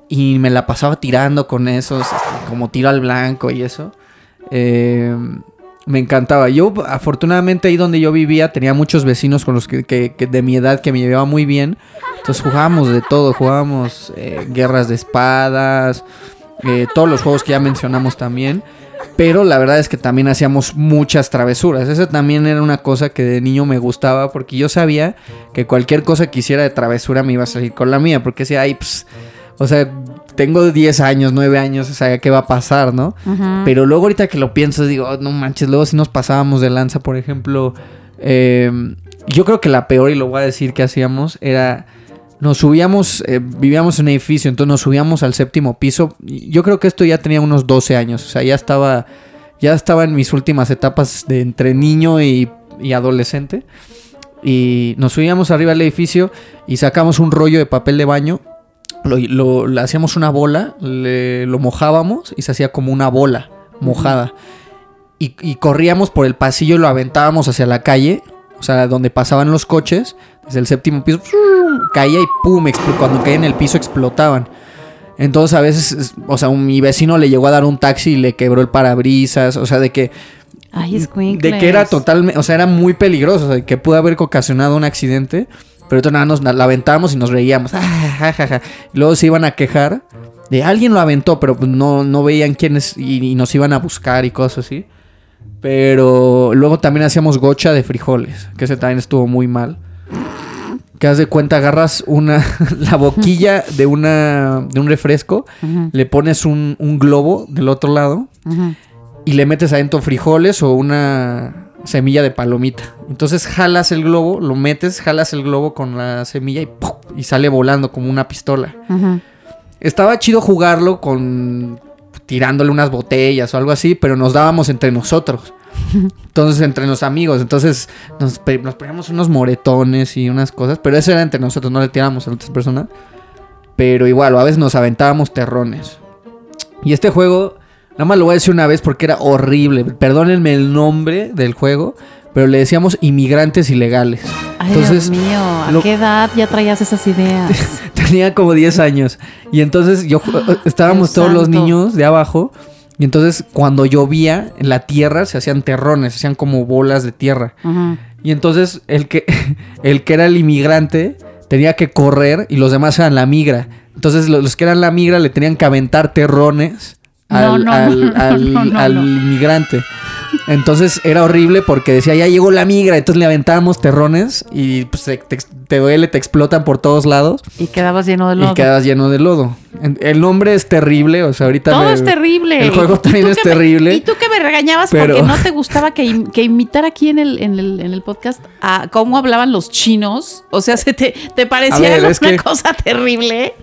[SPEAKER 2] Y me la pasaba tirando con esos, este, como tiro al blanco y eso. Eh, me encantaba. Yo, afortunadamente, ahí donde yo vivía, tenía muchos vecinos con los que de mi edad que me llevaba muy bien. Entonces jugábamos de todo. Jugábamos eh, guerras de espadas, eh, todos los juegos que ya mencionamos también. Pero la verdad es que también hacíamos muchas travesuras. Esa también era una cosa que de niño me gustaba porque yo sabía que cualquier cosa que hiciera de travesura me iba a salir con la mía. Porque decía, ay, pues, o sea, tengo 10 años, 9 años, o sea, ¿qué va a pasar, no? Pero luego ahorita que lo pienso, digo, "Oh, no manches, luego si nos pasábamos de lanza, por ejemplo, eh, yo creo que la peor, y lo voy a decir que hacíamos, era, nos subíamos, eh, vivíamos en un edificio, entonces nos subíamos al séptimo piso, yo creo que esto ya tenía unos 12 años, o sea, ya estaba, ya estaba en mis últimas etapas de entre niño y, y adolescente, y nos subíamos arriba al edificio y sacamos un rollo de papel de baño. Lo, hacíamos una bola, le- lo mojábamos y se hacía como una bola mojada. Y, y corríamos por el pasillo y lo aventábamos hacia la calle, o sea, donde pasaban los coches, desde el séptimo piso, caía y pum, cuando caía en el piso explotaban. Entonces a veces, es- o sea, un- mi vecino le llegó a dar un taxi y le quebró el parabrisas, o sea, de que
[SPEAKER 1] Ay,
[SPEAKER 2] de
[SPEAKER 1] escuincles.
[SPEAKER 2] que era totalmente, o sea, era muy peligroso, o sea, que pudo haber ocasionado un accidente, pero entonces nada, nos la aventamos y nos reíamos. Ah, ja, ja, Luego se iban a quejar de alguien lo aventó, pero pues no, no veían quiénes y, y nos iban a buscar y cosas así. Pero luego también hacíamos gocha de frijoles, que ese también estuvo muy mal. que haz de cuenta, agarras una, la boquilla de una, de un refresco, le pones un, un globo del otro lado y le metes adentro frijoles o una semilla de palomita. Entonces jalas el globo, lo metes, jalas el globo con la semilla y, ¡pum! y sale volando como una pistola. Estaba chido jugarlo con tirándole unas botellas o algo así, pero nos dábamos entre nosotros. Entonces, entre los amigos. Entonces, nos, nos poníamos unos moretones y unas cosas, pero eso era entre nosotros, no le tirábamos a otras personas. Pero igual, a veces nos aventábamos terrones. Y este juego, nada más lo voy a decir una vez porque era horrible. Perdónenme el nombre del juego, pero le decíamos inmigrantes ilegales.
[SPEAKER 1] Ay,
[SPEAKER 2] Entonces,
[SPEAKER 1] Dios mío, ¿a
[SPEAKER 2] lo-
[SPEAKER 1] qué edad ya traías esas ideas?
[SPEAKER 2] Tenía como 10 años. Y entonces yo ju- estábamos
[SPEAKER 1] Dios
[SPEAKER 2] todos los niños de abajo. Y entonces cuando llovía en la tierra se hacían terrones, se hacían como bolas de tierra. Y entonces el que, el que era el inmigrante tenía que correr y los demás eran la migra. Entonces lo- los que eran la migra le tenían que aventar terrones al,
[SPEAKER 1] no,
[SPEAKER 2] al-
[SPEAKER 1] no,
[SPEAKER 2] al-
[SPEAKER 1] no, no,
[SPEAKER 2] al
[SPEAKER 1] no.
[SPEAKER 2] inmigrante. Entonces era horrible porque decía, ya llegó la migra. Entonces le aventábamos terrones y pues, te, duele, te explotan por todos lados.
[SPEAKER 1] Y quedabas lleno de lodo.
[SPEAKER 2] Y quedas lleno de lodo. El nombre es terrible, o sea, ahorita...
[SPEAKER 1] Todo
[SPEAKER 2] me-
[SPEAKER 1] es terrible.
[SPEAKER 2] El juego
[SPEAKER 1] ¿Y
[SPEAKER 2] también es
[SPEAKER 1] me-
[SPEAKER 2] terrible.
[SPEAKER 1] y tú regañabas
[SPEAKER 2] pero-
[SPEAKER 1] porque no te gustaba que, im- que imitar aquí en el, en, el, en el podcast a cómo hablaban los chinos. O sea, se te, te parecía
[SPEAKER 2] ver,
[SPEAKER 1] una
[SPEAKER 2] que-
[SPEAKER 1] cosa terrible.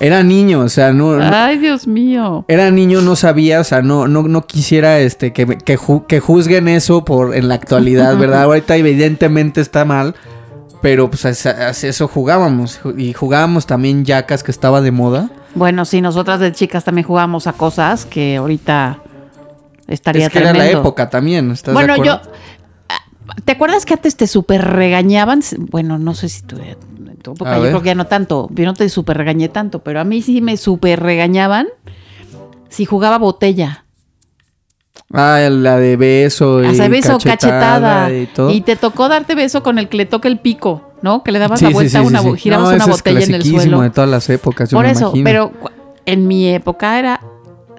[SPEAKER 2] Era niño, o sea, no... no-
[SPEAKER 1] Ay, Dios mío.
[SPEAKER 2] era niño, no sabía, o sea, no, no, no quisiera este, que, que, ju- que juzguen eso por en la actualidad, ¿verdad? Ahorita evidentemente está mal, pero pues a, a eso jugábamos. ju- Y jugábamos también yacas que estaba de moda.
[SPEAKER 1] Bueno, sí, nosotras de chicas también jugábamos a cosas que ahorita estaría
[SPEAKER 2] es que
[SPEAKER 1] tremendo.
[SPEAKER 2] era la época también, ¿estás de
[SPEAKER 1] Bueno, yo.
[SPEAKER 2] acuerdo?
[SPEAKER 1] ¿Te acuerdas que antes te super regañaban? Bueno, no sé si tú. En tu época,
[SPEAKER 2] A
[SPEAKER 1] yo
[SPEAKER 2] ver.
[SPEAKER 1] creo que ya no tanto. Yo no te super regañé tanto, pero a mí sí me super regañaban si jugaba botella.
[SPEAKER 2] Ah, la de beso y
[SPEAKER 1] O sea, beso, cachetada.
[SPEAKER 2] y todo.
[SPEAKER 1] Y te tocó darte beso con el que le toca el pico, ¿no? Que le dabas
[SPEAKER 2] Sí,
[SPEAKER 1] la vuelta
[SPEAKER 2] sí,
[SPEAKER 1] a una, girabas
[SPEAKER 2] No,
[SPEAKER 1] una
[SPEAKER 2] es
[SPEAKER 1] botella en el suelo.
[SPEAKER 2] de todas las épocas, yo
[SPEAKER 1] Por
[SPEAKER 2] me
[SPEAKER 1] eso,
[SPEAKER 2] imagino.
[SPEAKER 1] pero en mi época era.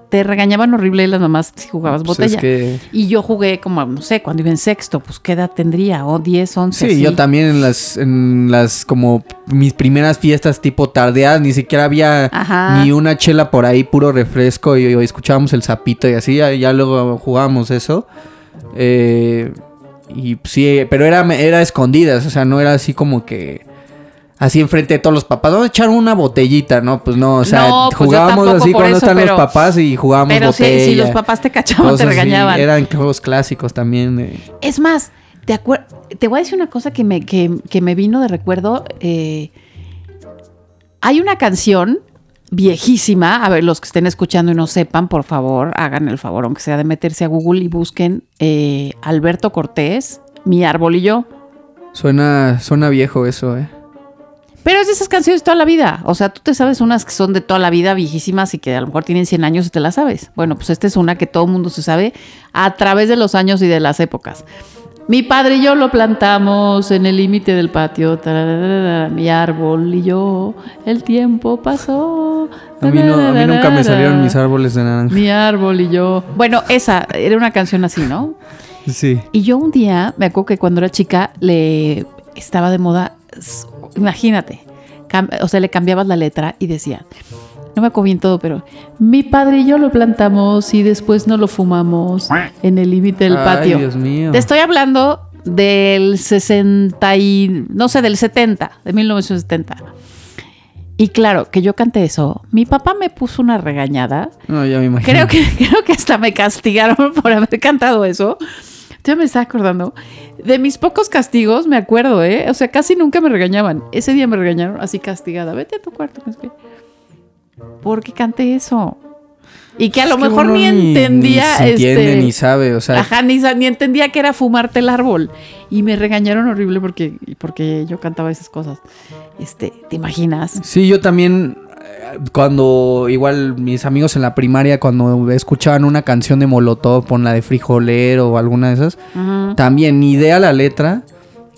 [SPEAKER 1] Te regañaban horrible las mamás si jugabas
[SPEAKER 2] Pues
[SPEAKER 1] botella.
[SPEAKER 2] es que-
[SPEAKER 1] Y yo jugué como, no sé, cuando iba en sexto, pues qué edad tendría, o 10, 11.
[SPEAKER 2] Sí,
[SPEAKER 1] así.
[SPEAKER 2] yo también en las, en las como mis primeras fiestas tipo tardeadas, ni siquiera había
[SPEAKER 1] Ajá.
[SPEAKER 2] ni una chela por ahí, puro refresco, y, y escuchábamos el sapito y así, ya, ya luego jugábamos eso. Eh, y sí, pero era, era escondidas, o sea, no era así como que así enfrente de todos los papás, vamos a echar una botellita, ¿no? Pues no, o sea,
[SPEAKER 1] No, pues
[SPEAKER 2] jugábamos así cuando
[SPEAKER 1] eso,
[SPEAKER 2] están
[SPEAKER 1] pero-
[SPEAKER 2] los papás y jugábamos
[SPEAKER 1] Pero
[SPEAKER 2] botella.
[SPEAKER 1] si los papás te cachaban, te
[SPEAKER 2] así,
[SPEAKER 1] regañaban.
[SPEAKER 2] Eran juegos clásicos también. eh.
[SPEAKER 1] Es más, te, te voy a decir una cosa que me, que, que me vino de recuerdo. eh, hay una canción viejísima. A ver, los que estén escuchando y no sepan, por favor, hagan el favor, aunque sea de meterse a Google y busquen eh, Alberto Cortés, Mi Árbol y yo.
[SPEAKER 2] Suena, suena viejo eso, eh.
[SPEAKER 1] Pero es de esas canciones de toda la vida. O sea, tú te sabes unas que son de toda la vida, viejísimas y que a lo mejor tienen 100 años y te las sabes. Bueno, pues esta es una que todo el mundo se sabe a través de los años y de las épocas. Mi padre y yo lo plantamos en el límite del patio. mi árbol y yo, el tiempo pasó.
[SPEAKER 2] A mí, no, a mí nunca me salieron mis árboles de naranja.
[SPEAKER 1] Mi árbol y yo. Bueno, esa era una canción así, ¿no?
[SPEAKER 2] Sí.
[SPEAKER 1] Y yo un día, me acuerdo que cuando era chica, le estaba de moda, imagínate, o sea, le cambiabas la letra y decía, no me acuerdo bien todo, pero mi padre y yo lo plantamos y después no lo fumamos en el límite del
[SPEAKER 2] Ay,
[SPEAKER 1] patio.
[SPEAKER 2] Dios mío.
[SPEAKER 1] Te estoy hablando del 60 y, no sé, del 70, de 1970. Y claro, que yo canté eso, mi papá me puso una regañada.
[SPEAKER 2] No, ya me imagino.
[SPEAKER 1] Creo que, creo que hasta me castigaron por haber cantado eso. Yo me estaba acordando. De mis pocos castigos, me acuerdo, ¿eh? O sea, casi nunca me regañaban. Ese día me regañaron así castigada. Vete a tu cuarto. ¿Por qué canté eso? Y que a lo mejor ni entendía.
[SPEAKER 2] Ni entiende
[SPEAKER 1] este,
[SPEAKER 2] ni sabe, o sea.
[SPEAKER 1] Ajá, ni, ni entendía que era fumarte el árbol. Y me regañaron horrible porque, porque yo cantaba esas cosas. Este, ¿te imaginas?
[SPEAKER 2] Sí, yo también. Cuando igual mis amigos en la primaria, cuando escuchaban una canción de Molotov, pon la de Frijolero o alguna de esas, también ni idea la letra.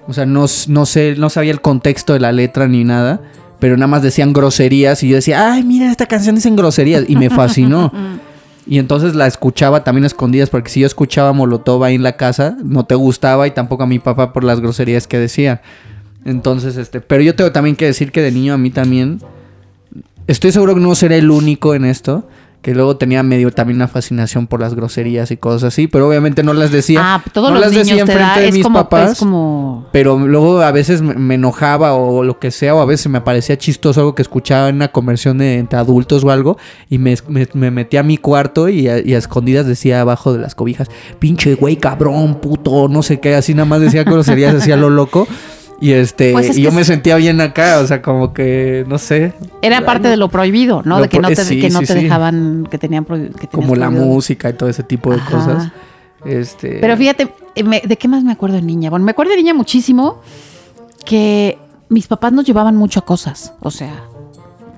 [SPEAKER 2] O sea, no, no sé, no sabía el contexto de la letra ni nada. Pero nada más decían groserías y yo decía, ay, mira, esta canción dicen groserías. Y me fascinó. Y entonces la escuchaba también a escondidas, porque si yo escuchaba Molotov ahí en la casa, no te gustaba y tampoco a mi papá por las groserías que decía. Entonces, este, pero yo tengo también que decir que de niño a mí también, estoy seguro que no seré el único en esto, que luego tenía medio también una fascinación por las groserías y cosas así, pero obviamente no las decía.
[SPEAKER 1] Ah, todos
[SPEAKER 2] no
[SPEAKER 1] los
[SPEAKER 2] las decía
[SPEAKER 1] niños
[SPEAKER 2] enfrente de mis
[SPEAKER 1] como,
[SPEAKER 2] papás.
[SPEAKER 1] como...
[SPEAKER 2] Pero luego a veces me, enojaba o lo que sea, o a veces me parecía chistoso algo que escuchaba en una conversión de, entre adultos o algo, y me, me, me metía a mi cuarto y a, y a escondidas decía abajo de las cobijas, pinche güey, cabrón, puto, no sé qué, así nada más decía groserías, hacía lo loco. Y este,
[SPEAKER 1] Pues es
[SPEAKER 2] y yo me sentía bien acá, o sea, como que, no sé.
[SPEAKER 1] Era parte de lo prohibido, ¿no?
[SPEAKER 2] Lo
[SPEAKER 1] de que no te,
[SPEAKER 2] sí,
[SPEAKER 1] que no
[SPEAKER 2] sí,
[SPEAKER 1] te
[SPEAKER 2] sí.
[SPEAKER 1] dejaban, que tenían prohi- que tenías
[SPEAKER 2] Como la
[SPEAKER 1] prohibido.
[SPEAKER 2] música y todo ese tipo de
[SPEAKER 1] Ajá.
[SPEAKER 2] cosas. Este.
[SPEAKER 1] Pero fíjate, eh, ¿de qué más me acuerdo de niña? Bueno, me acuerdo de niña muchísimo que mis papás nos llevaban mucho a cosas. O sea,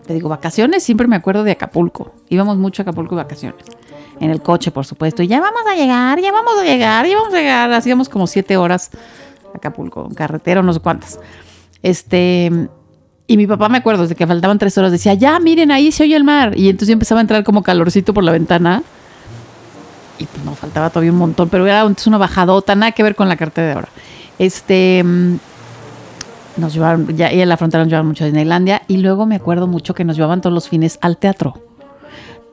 [SPEAKER 1] te digo, vacaciones, siempre me acuerdo de Acapulco. Íbamos mucho a Acapulco de vacaciones. En el coche, por supuesto. Y ya vamos a llegar, ya vamos a llegar, ya vamos a llegar. Hacíamos como siete horas Acapulco, carretera, no sé cuántas. Este. Y mi papá, me acuerdo, de que faltaban tres horas, decía, ya, miren, ahí se oye el mar. Y entonces yo empezaba a entrar como calorcito por la ventana. Y pues no, faltaba todavía un montón, pero era entonces una bajadota, nada que ver con la cartera de ahora. Este. mm, Nos llevaron, ya y en la frontera nos llevaban mucho a Disneylandia. Y luego me acuerdo mucho que nos llevaban todos los fines al teatro.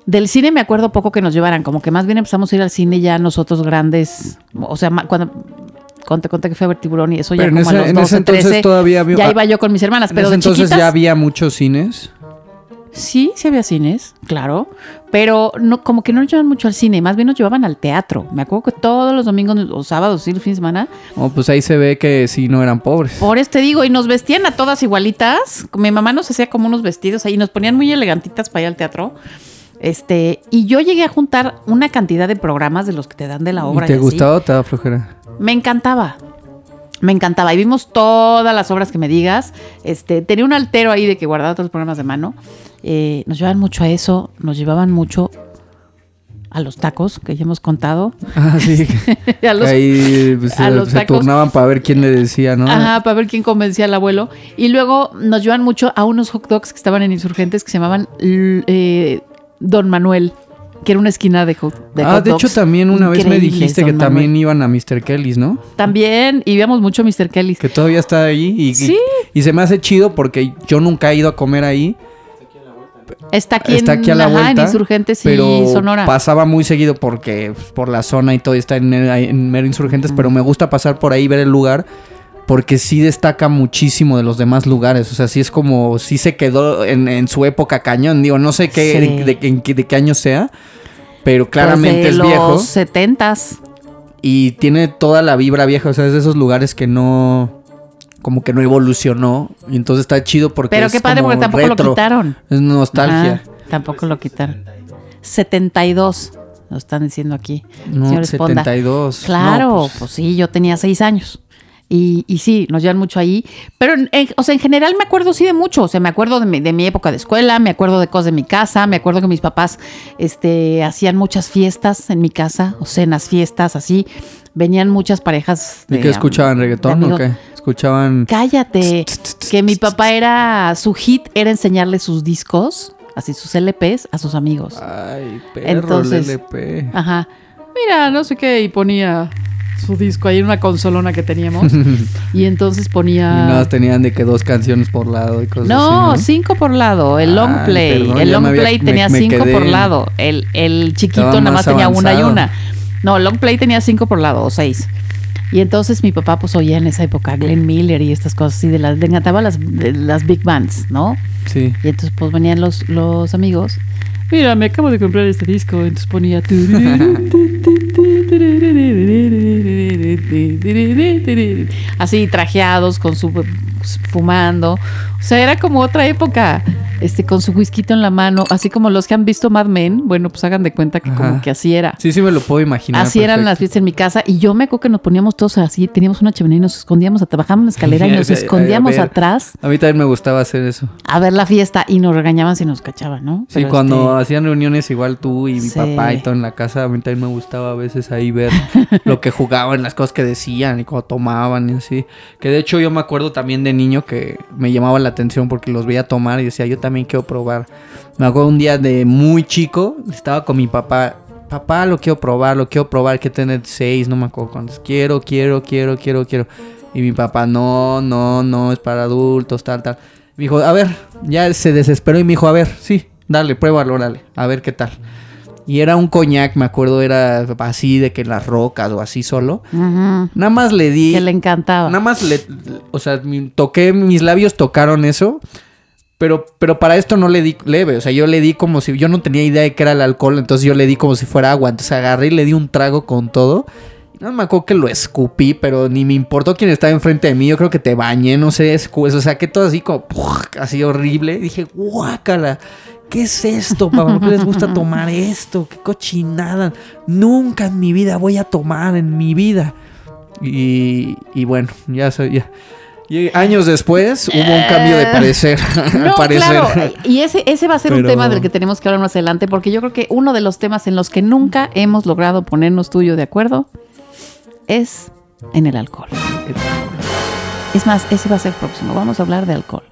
[SPEAKER 1] Del cine me acuerdo poco que nos llevaran, como que más bien empezamos a ir al cine ya nosotros grandes. O sea, cuando, cuando te conté que fui a ver tiburón y eso ya
[SPEAKER 2] Pero en
[SPEAKER 1] como
[SPEAKER 2] ese-
[SPEAKER 1] a los
[SPEAKER 2] en
[SPEAKER 1] 12,
[SPEAKER 2] ese entonces
[SPEAKER 1] 13,
[SPEAKER 2] todavía había-
[SPEAKER 1] ya iba yo con mis hermanas,
[SPEAKER 2] en
[SPEAKER 1] pero
[SPEAKER 2] ese
[SPEAKER 1] de
[SPEAKER 2] entonces
[SPEAKER 1] chiquitas,
[SPEAKER 2] ya había muchos cines.
[SPEAKER 1] Sí, sí había cines, claro. Pero no, como que no nos llevaban mucho al cine, más bien nos llevaban al teatro. Me acuerdo que todos los domingos o sábados, sí, el fin de semana.
[SPEAKER 2] Oh, pues ahí se ve que sí no eran pobres.
[SPEAKER 1] Por este digo, y nos vestían a todas igualitas. Mi mamá nos hacía como unos vestidos ahí, nos ponían muy elegantitas para ir al teatro. Este, y yo llegué a juntar una cantidad de programas de los que te dan de la obra.
[SPEAKER 2] ¿Y te
[SPEAKER 1] y así.
[SPEAKER 2] gustaba o te daba flojera?
[SPEAKER 1] Me encantaba. Me encantaba. Y vimos todas las obras que me digas. Este, tenía un altero ahí de que guardaba todos los programas de mano. Eh, nos llevaban mucho a eso. Nos llevaban mucho a los tacos, que ya hemos contado.
[SPEAKER 2] Ah, sí.
[SPEAKER 1] a los,
[SPEAKER 2] ahí pues,
[SPEAKER 1] a
[SPEAKER 2] se,
[SPEAKER 1] los
[SPEAKER 2] se
[SPEAKER 1] tacos.
[SPEAKER 2] turnaban para ver quién le decía, ¿no?
[SPEAKER 1] Ajá, para ver quién convencía al abuelo. Y luego nos llevan mucho a unos hot dogs que estaban en Insurgentes que se llamaban eh, Don Manuel, que era una esquina de hot, de
[SPEAKER 2] ah,
[SPEAKER 1] hot
[SPEAKER 2] de hecho
[SPEAKER 1] dogs
[SPEAKER 2] también una vez me
[SPEAKER 1] increíbles,
[SPEAKER 2] dijiste que
[SPEAKER 1] Don
[SPEAKER 2] también iban a Mr. Kelly's, ¿no?
[SPEAKER 1] También, y íbamos mucho a Mr. Kelly's.
[SPEAKER 2] Que todavía está ahí. Y, y-
[SPEAKER 1] Sí.
[SPEAKER 2] y se me hace chido porque yo nunca he ido a comer ahí.
[SPEAKER 1] Está aquí,
[SPEAKER 2] está
[SPEAKER 1] en,
[SPEAKER 2] aquí a la
[SPEAKER 1] ajá,
[SPEAKER 2] vuelta.
[SPEAKER 1] en Insurgentes y
[SPEAKER 2] pero
[SPEAKER 1] Sonora.
[SPEAKER 2] pasaba muy seguido porque pues, por la zona y todo está en, en mero Insurgentes. Pero me gusta pasar por ahí ver el lugar. Porque sí destaca muchísimo de los demás lugares. O sea, sí es como. Sí se quedó en, en su época cañón. Digo, no sé qué,
[SPEAKER 1] Sí.
[SPEAKER 2] de, qué- de qué año sea. Pero claramente
[SPEAKER 1] Pues
[SPEAKER 2] es viejo.
[SPEAKER 1] los setentas.
[SPEAKER 2] Y tiene toda la vibra vieja. O sea, es de esos lugares que no. Como que no evolucionó. Y entonces está chido porque.
[SPEAKER 1] Pero
[SPEAKER 2] es
[SPEAKER 1] qué padre
[SPEAKER 2] como
[SPEAKER 1] porque tampoco
[SPEAKER 2] retro.
[SPEAKER 1] lo quitaron.
[SPEAKER 2] Es nostalgia.
[SPEAKER 1] Tampoco lo quitaron. 72, nos están diciendo aquí.
[SPEAKER 2] No,
[SPEAKER 1] señor Esponda.
[SPEAKER 2] 72.
[SPEAKER 1] Claro,
[SPEAKER 2] No,
[SPEAKER 1] pues,
[SPEAKER 2] pues,
[SPEAKER 1] sí, yo tenía seis años. Y, y sí, nos llevan mucho ahí. Pero, en- en- o sea, en general me acuerdo sí de mucho. O sea, me acuerdo de mi, de mi época de escuela, me acuerdo de cosas de mi casa, me acuerdo que mis papás este, hacían muchas fiestas en mi casa, o cenas, fiestas, así. Venían muchas parejas.
[SPEAKER 2] ¿Y
[SPEAKER 1] de,
[SPEAKER 2] qué escuchaban? ¿Reggaetón o qué? Escuchaban.
[SPEAKER 1] Cállate. Que mi papá era, su hit era enseñarle sus discos, así sus LPs, a sus amigos.
[SPEAKER 2] Ay, perro,
[SPEAKER 1] Entonces-
[SPEAKER 2] el LP.
[SPEAKER 1] Ajá. Mira, no sé qué, y ponía su disco ahí en una consolona que teníamos. y entonces
[SPEAKER 2] Y
[SPEAKER 1] ponía.
[SPEAKER 2] nada, más tenían de que dos canciones por lado y cosas
[SPEAKER 1] no,
[SPEAKER 2] así.
[SPEAKER 1] cinco por lado. El long
[SPEAKER 2] Ay,
[SPEAKER 1] play.
[SPEAKER 2] perdón,
[SPEAKER 1] el long
[SPEAKER 2] había-
[SPEAKER 1] play tenía
[SPEAKER 2] me
[SPEAKER 1] cinco
[SPEAKER 2] quedé-
[SPEAKER 1] por lado. El, el chiquito
[SPEAKER 2] Estaba
[SPEAKER 1] nada más
[SPEAKER 2] más
[SPEAKER 1] tenía una y una. No, el long play tenía cinco por lado, o seis. Y entonces mi papá pues oía en esa época Glenn Miller y estas cosas así de las, le encantaba las, de las big bands, ¿no?
[SPEAKER 2] Sí.
[SPEAKER 1] Y entonces pues venían los, los amigos. Mira, me acabo de comprar este disco. Entonces ponía. Así trajeados, con su fumando. O sea, era como otra época. Este, con su whisky en la mano. Así como los que han visto Mad Men. Bueno, pues hagan de cuenta que como que así era.
[SPEAKER 2] Sí, sí me lo puedo imaginar.
[SPEAKER 1] Así eran las fiestas en mi casa. Y yo me acuerdo que nos poníamos todos así. Teníamos una chimenea y nos escondíamos, bajábamos la escalera y nos
[SPEAKER 2] A
[SPEAKER 1] escondíamos
[SPEAKER 2] ver.
[SPEAKER 1] atrás
[SPEAKER 2] A mí también me gustaba hacer eso.
[SPEAKER 1] a ver la fiesta y nos regañaban si nos cachaban, ¿no?
[SPEAKER 2] Sí,
[SPEAKER 1] Pero,
[SPEAKER 2] cuando
[SPEAKER 1] este,
[SPEAKER 2] hacían reuniones igual tú y mi
[SPEAKER 1] Sí.
[SPEAKER 2] papá y todo en la casa, a mí también me gustaba a veces ahí ver lo que jugaban, las cosas que decían y cómo tomaban y así. Que de hecho yo me acuerdo también de niño que me llamaba la atención porque los veía tomar y decía, yo también quiero probar. Me acuerdo un día de muy chico, estaba con mi papá. Papá, lo quiero probar, lo quiero probar, que tener seis, no me acuerdo cuántos. Quiero, quiero, quiero, quiero, quiero. Y mi papá, no, no, no, es para adultos, tal, tal. Me dijo, a ver, ya se desesperó y me dijo, a ver, sí, dale, pruébalo, dale, a ver qué tal. Y era un coñac, me acuerdo, era así de que en las rocas o así solo. Nada más le di.
[SPEAKER 1] Que le encantaba.
[SPEAKER 2] Nada más le. O sea, toqué, mis labios tocaron eso. Pero, pero para esto no le di leve. O sea, yo le di como si. Yo no tenía idea de que era el alcohol. Entonces yo le di como si fuera agua. Entonces agarré y le di un trago con todo. Y no me acuerdo que lo escupí, pero ni me importó quién estaba enfrente de mí. Yo creo que te bañé, no sé. escu- O sea, que todo así como. Así horrible. Dije, guácala. ¿Qué es esto, papá? ¿Por qué les gusta tomar esto? ¿Qué cochinada? Nunca en mi vida voy a tomar, en mi vida. Y, y bueno, ya. Y años después hubo un cambio de parecer, al
[SPEAKER 1] No,
[SPEAKER 2] parecer.
[SPEAKER 1] claro. Y ese, ese va a ser un tema del que tenemos que hablar más adelante, porque yo creo que uno de los temas en los que nunca hemos logrado ponernos tú y yo de acuerdo es en el alcohol. Es más, ese va a ser el próximo. Vamos a hablar de alcohol.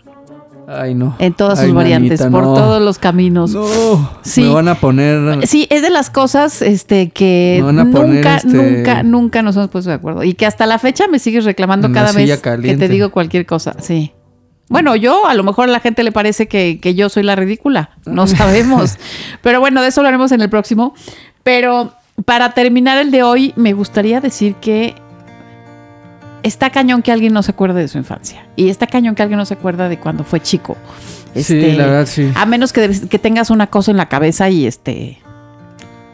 [SPEAKER 2] Ay, no.
[SPEAKER 1] En todas
[SPEAKER 2] Ay,
[SPEAKER 1] sus variantes,
[SPEAKER 2] nanita,
[SPEAKER 1] por
[SPEAKER 2] no.
[SPEAKER 1] todos los caminos.
[SPEAKER 2] No,
[SPEAKER 1] Sí.
[SPEAKER 2] me van a poner.
[SPEAKER 1] Sí, es de las cosas este, que
[SPEAKER 2] poner,
[SPEAKER 1] nunca,
[SPEAKER 2] este,
[SPEAKER 1] nunca, nunca nos hemos puesto de acuerdo. Y que hasta la fecha me sigues reclamando cada vez que te digo cualquier cosa. Sí. Bueno, yo, a lo mejor a la gente le parece que, que yo soy la ridícula. No sabemos. Pero bueno, de eso hablaremos en el próximo. Pero para terminar el de hoy, me gustaría decir que está cañón que alguien no se acuerde de su infancia. Y está cañón que alguien no se acuerda de cuando fue chico.
[SPEAKER 2] Sí,
[SPEAKER 1] Este,
[SPEAKER 2] la verdad, sí.
[SPEAKER 1] A menos que, que tengas una cosa en la cabeza y este.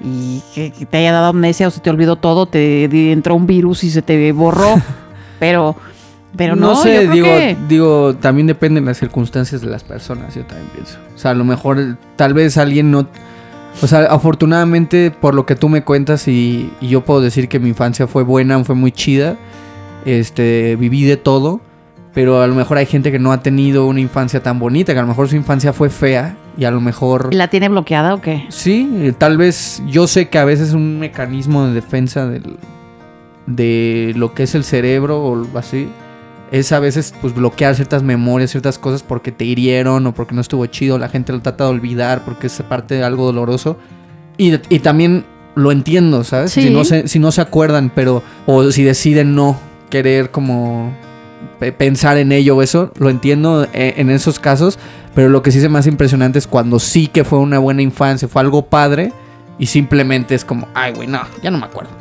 [SPEAKER 1] Y que, que te haya dado amnesia o se te olvidó todo, te entró un virus y se te borró. pero. Pero no,
[SPEAKER 2] sé,
[SPEAKER 1] yo creo
[SPEAKER 2] digo,
[SPEAKER 1] que-
[SPEAKER 2] digo, también depende de las circunstancias de las personas, yo también pienso. O sea, a lo mejor tal vez alguien no... O sea, afortunadamente por lo que tú me cuentas y, y yo puedo decir que mi infancia fue buena, fue muy chida, este, viví de todo, pero a lo mejor hay gente que no ha tenido una infancia tan bonita, que a lo mejor su infancia fue fea y a lo mejor...
[SPEAKER 1] ¿La tiene bloqueada o qué?
[SPEAKER 2] Sí, eh, tal vez yo sé que a veces un mecanismo de defensa del, de lo que es el cerebro o así es a veces pues bloquear ciertas memorias, ciertas cosas porque te hirieron o porque no estuvo chido, la gente lo trata de olvidar porque es parte de algo doloroso y, y también lo entiendo, ¿sabes?
[SPEAKER 1] Sí.
[SPEAKER 2] Si, no se, si no se acuerdan, pero o si deciden no querer como pe- pensar en ello o eso, lo entiendo eh, en esos casos, pero lo que sí se hace impresionante es cuando sí que fue una buena infancia, fue algo padre y simplemente es como, ay, güey, no, ya no me acuerdo.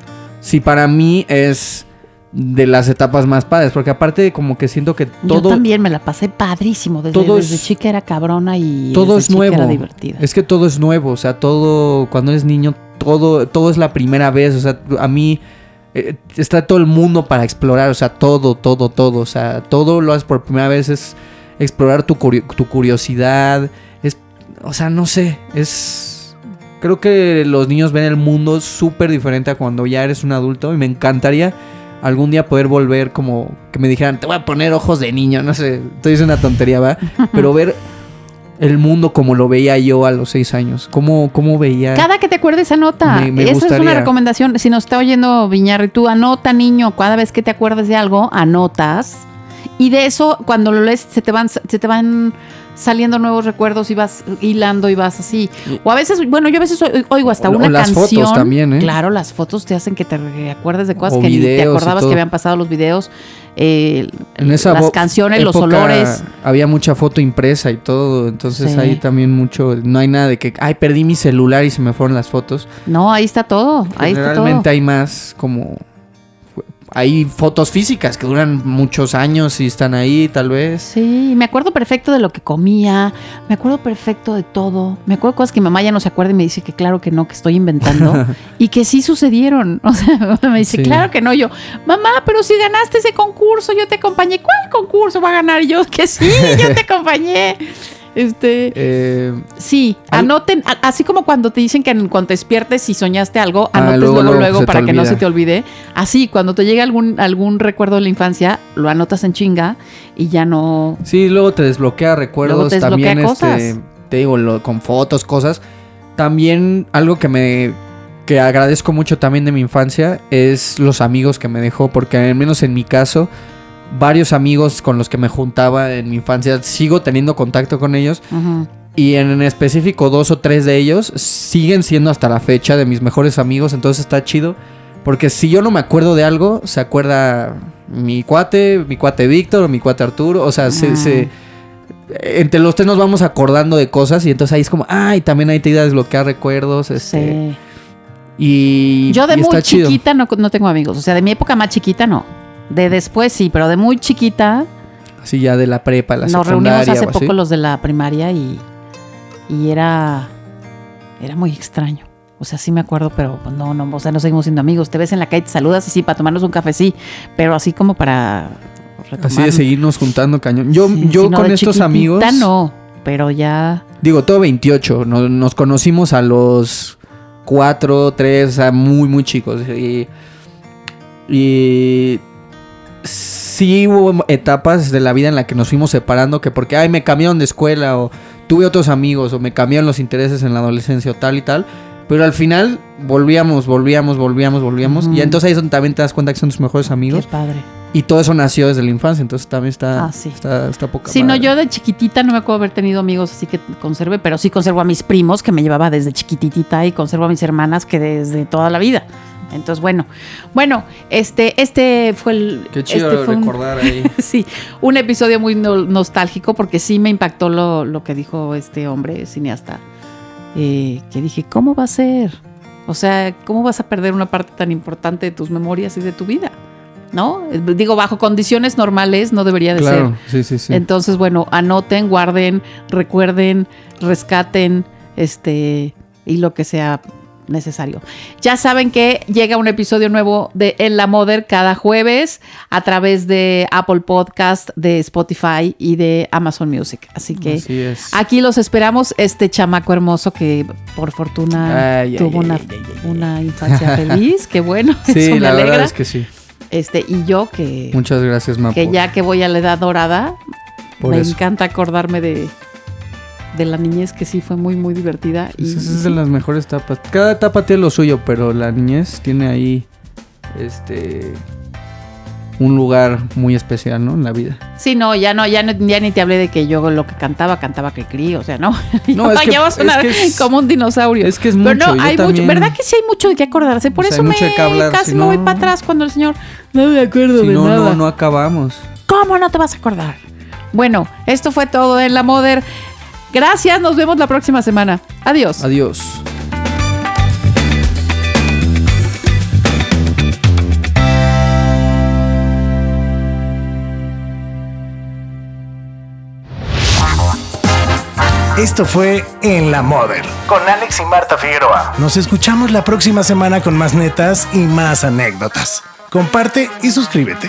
[SPEAKER 2] Sí, para mí es de las etapas más padres, porque aparte como que siento que
[SPEAKER 1] Yo
[SPEAKER 2] todo,
[SPEAKER 1] también me la pasé padrísimo. Desde,
[SPEAKER 2] todo
[SPEAKER 1] desde
[SPEAKER 2] es-
[SPEAKER 1] chica era cabrona y
[SPEAKER 2] todo
[SPEAKER 1] desde
[SPEAKER 2] es
[SPEAKER 1] chica
[SPEAKER 2] nuevo.
[SPEAKER 1] era divertida.
[SPEAKER 2] Es que todo es nuevo, o sea, todo, cuando eres niño, todo, todo es la primera vez, o sea, a mí eh, está todo el mundo para explorar, o sea, todo, todo, todo, o sea, todo lo haces por primera vez, es explorar tu, curio- tu curiosidad, es, o sea, no sé, es, creo que los niños ven el mundo súper diferente a cuando ya eres un adulto y me encantaría algún día poder volver como que me dijeran, te voy a poner ojos de niño, no sé, estoy diciendo una tontería, va, pero ver el mundo como lo veía yo a los seis años. ¿Cómo, cómo veía?
[SPEAKER 1] Cada que te acuerdes, anota.
[SPEAKER 2] Me- me
[SPEAKER 1] Esa es una recomendación. Si nos está oyendo Viñarri, tú anota, niño. Cada vez que te acuerdes de algo, anotas. Y de eso, cuando lo lees, se te van, se te van saliendo nuevos recuerdos y vas hilando y vas así. O a veces, bueno, yo a veces o- oigo hasta
[SPEAKER 2] O- o
[SPEAKER 1] una
[SPEAKER 2] las fotos
[SPEAKER 1] canción.
[SPEAKER 2] también, ¿eh?
[SPEAKER 1] Claro, las fotos te hacen que te acuerdes de cosas
[SPEAKER 2] O
[SPEAKER 1] que ni te acordabas que habían pasado los videos. eh,
[SPEAKER 2] En esa
[SPEAKER 1] las canciones, los olores.
[SPEAKER 2] Había mucha foto impresa y todo. Entonces
[SPEAKER 1] Sí.
[SPEAKER 2] ahí también mucho. No hay nada de que. Ay, perdí mi celular y se me fueron las fotos.
[SPEAKER 1] No, ahí está todo. Ahí está todo.
[SPEAKER 2] Realmente hay más como. Hay fotos físicas que duran muchos años y están ahí, tal vez.
[SPEAKER 1] Sí, me acuerdo perfecto de lo que comía, me acuerdo perfecto de todo. Me acuerdo cosas que mi mamá ya no se acuerda y me dice que claro que no, que estoy inventando. y que sí sucedieron. O sea, me dice,
[SPEAKER 2] Sí.
[SPEAKER 1] claro que no. Yo, mamá, pero si ganaste ese concurso, yo te acompañé. ¿Cuál concurso va a ganar? Y yo, que sí, yo te acompañé. Este,
[SPEAKER 2] Eh,
[SPEAKER 1] sí, anoten, a- así como cuando te dicen que en- cuando te despiertes y soñaste algo,
[SPEAKER 2] Ah,
[SPEAKER 1] anotes
[SPEAKER 2] luego,
[SPEAKER 1] luego, luego, para que no se te olvide. Así, cuando te llega algún, algún recuerdo de la infancia, lo anotas en chinga y ya no,
[SPEAKER 2] Sí, luego te desbloquea recuerdos
[SPEAKER 1] Luego te desbloquea
[SPEAKER 2] también,
[SPEAKER 1] cosas.
[SPEAKER 2] este, te digo, lo- con fotos, cosas. También algo que me que agradezco mucho también de mi infancia es los amigos que me dejó, porque al menos en mi caso, varios amigos con los que me juntaba en mi infancia, sigo teniendo contacto con ellos y en, en específico dos o tres de ellos siguen siendo hasta la fecha de mis mejores amigos, entonces está chido. Porque si yo no me acuerdo de algo, se acuerda mi cuate, mi cuate Víctor, mi cuate Arturo. O sea, se, se- entre los tres nos vamos acordando de cosas y entonces ahí es como, ay, también ahí te iba a desbloquear recuerdos. Este,
[SPEAKER 1] Sí.
[SPEAKER 2] Y.
[SPEAKER 1] Yo de
[SPEAKER 2] y
[SPEAKER 1] muy chiquita no, no tengo amigos. O sea, de mi época más chiquita no. De después sí, pero de muy chiquita
[SPEAKER 2] Sí, ya de la prepa, la
[SPEAKER 1] nos reunimos hace
[SPEAKER 2] así.
[SPEAKER 1] poco los de la primaria y, y era, era muy extraño. O sea, sí me acuerdo, pero pues, no, no, o sea, no seguimos siendo amigos. Te ves en la calle, te saludas y sí, para tomarnos un café, sí, pero así como para retomar.
[SPEAKER 2] Así de seguirnos juntando cañón. Yo,
[SPEAKER 1] Sí,
[SPEAKER 2] yo con estos amigos.
[SPEAKER 1] no, pero ya.
[SPEAKER 2] Digo, todo 28. Nos, nos conocimos a los 4, 3, o sea, muy, muy chicos. Y, y sí hubo etapas de la vida en la que nos fuimos separando, que porque, ay, me cambiaron de escuela, o tuve otros amigos, o me cambiaron los intereses en la adolescencia, o tal y tal. Pero al final volvíamos, volvíamos, volvíamos, volvíamos. Y entonces ahí es donde también te das cuenta que son tus mejores
[SPEAKER 1] Qué
[SPEAKER 2] amigos.
[SPEAKER 1] padre.
[SPEAKER 2] Y todo eso nació desde la infancia, entonces también está,
[SPEAKER 1] Ah, sí.
[SPEAKER 2] está, está poca
[SPEAKER 1] Sí, no,
[SPEAKER 2] madre.
[SPEAKER 1] yo de chiquitita no me acuerdo haber tenido amigos, así que conservé, pero sí conservo a mis primos que me llevaba desde chiquititita y conservo a mis hermanas que desde toda la vida. Entonces, bueno, bueno, este, este fue el.
[SPEAKER 2] Qué chido
[SPEAKER 1] este fue un-
[SPEAKER 2] recordar ahí.
[SPEAKER 1] sí, un episodio muy no- nostálgico porque sí me impactó lo, lo que dijo este hombre cineasta. eh, que dije, ¿cómo va a ser? O sea, ¿cómo vas a perder una parte tan importante de tus memorias y de tu vida? ¿No? Digo, bajo condiciones normales no debería de ser.
[SPEAKER 2] Claro, sí, sí, sí.
[SPEAKER 1] Entonces, bueno, anoten, guarden, recuerden, rescaten, este, y lo que sea necesario. Ya saben que llega un episodio nuevo de En la Mother cada jueves a través de Apple Podcast, de Spotify y de Amazon Music. Así que
[SPEAKER 2] Así
[SPEAKER 1] aquí los esperamos, este chamaco hermoso que por fortuna
[SPEAKER 2] Ay,
[SPEAKER 1] tuvo
[SPEAKER 2] ay,
[SPEAKER 1] una,
[SPEAKER 2] ay,
[SPEAKER 1] infancia feliz, qué bueno, eso
[SPEAKER 2] Sí,
[SPEAKER 1] me
[SPEAKER 2] la
[SPEAKER 1] alegra.
[SPEAKER 2] verdad es que sí.
[SPEAKER 1] Este, y yo que
[SPEAKER 2] Muchas gracias, Mapo.
[SPEAKER 1] que ya que voy a la edad dorada,
[SPEAKER 2] Por
[SPEAKER 1] me
[SPEAKER 2] eso.
[SPEAKER 1] encanta acordarme de, de la niñez que sí fue muy, muy divertida. Y,
[SPEAKER 2] Esa es de las mejores etapas. Cada etapa tiene lo suyo, pero la niñez tiene ahí este un lugar muy especial, ¿no? En la vida.
[SPEAKER 1] Sí, no, ya no, ya no, ya ni te hablé de que yo lo que cantaba, cantaba que crí, o sea, no.
[SPEAKER 2] No, es que-
[SPEAKER 1] a
[SPEAKER 2] es
[SPEAKER 1] sonar
[SPEAKER 2] que es-
[SPEAKER 1] como un dinosaurio.
[SPEAKER 2] es que es
[SPEAKER 1] Pero
[SPEAKER 2] mucho,
[SPEAKER 1] no,
[SPEAKER 2] yo
[SPEAKER 1] hay mucho, ¿verdad que sí hay mucho de qué acordarse? Por
[SPEAKER 2] O sea,
[SPEAKER 1] eso me
[SPEAKER 2] hablar,
[SPEAKER 1] casi
[SPEAKER 2] si
[SPEAKER 1] me voy
[SPEAKER 2] no-
[SPEAKER 1] para atrás cuando el señor no me acuerdo
[SPEAKER 2] Si
[SPEAKER 1] de
[SPEAKER 2] no,
[SPEAKER 1] nada.
[SPEAKER 2] no, no acabamos.
[SPEAKER 1] ¿Cómo no te vas a acordar? Bueno, esto fue todo en La Moder. Gracias, nos vemos la próxima semana. Adiós.
[SPEAKER 2] Adiós.
[SPEAKER 4] Esto fue En la Mother con Alex y Marta Figueroa. Nos escuchamos la próxima semana con más netas y más anécdotas. Comparte y suscríbete.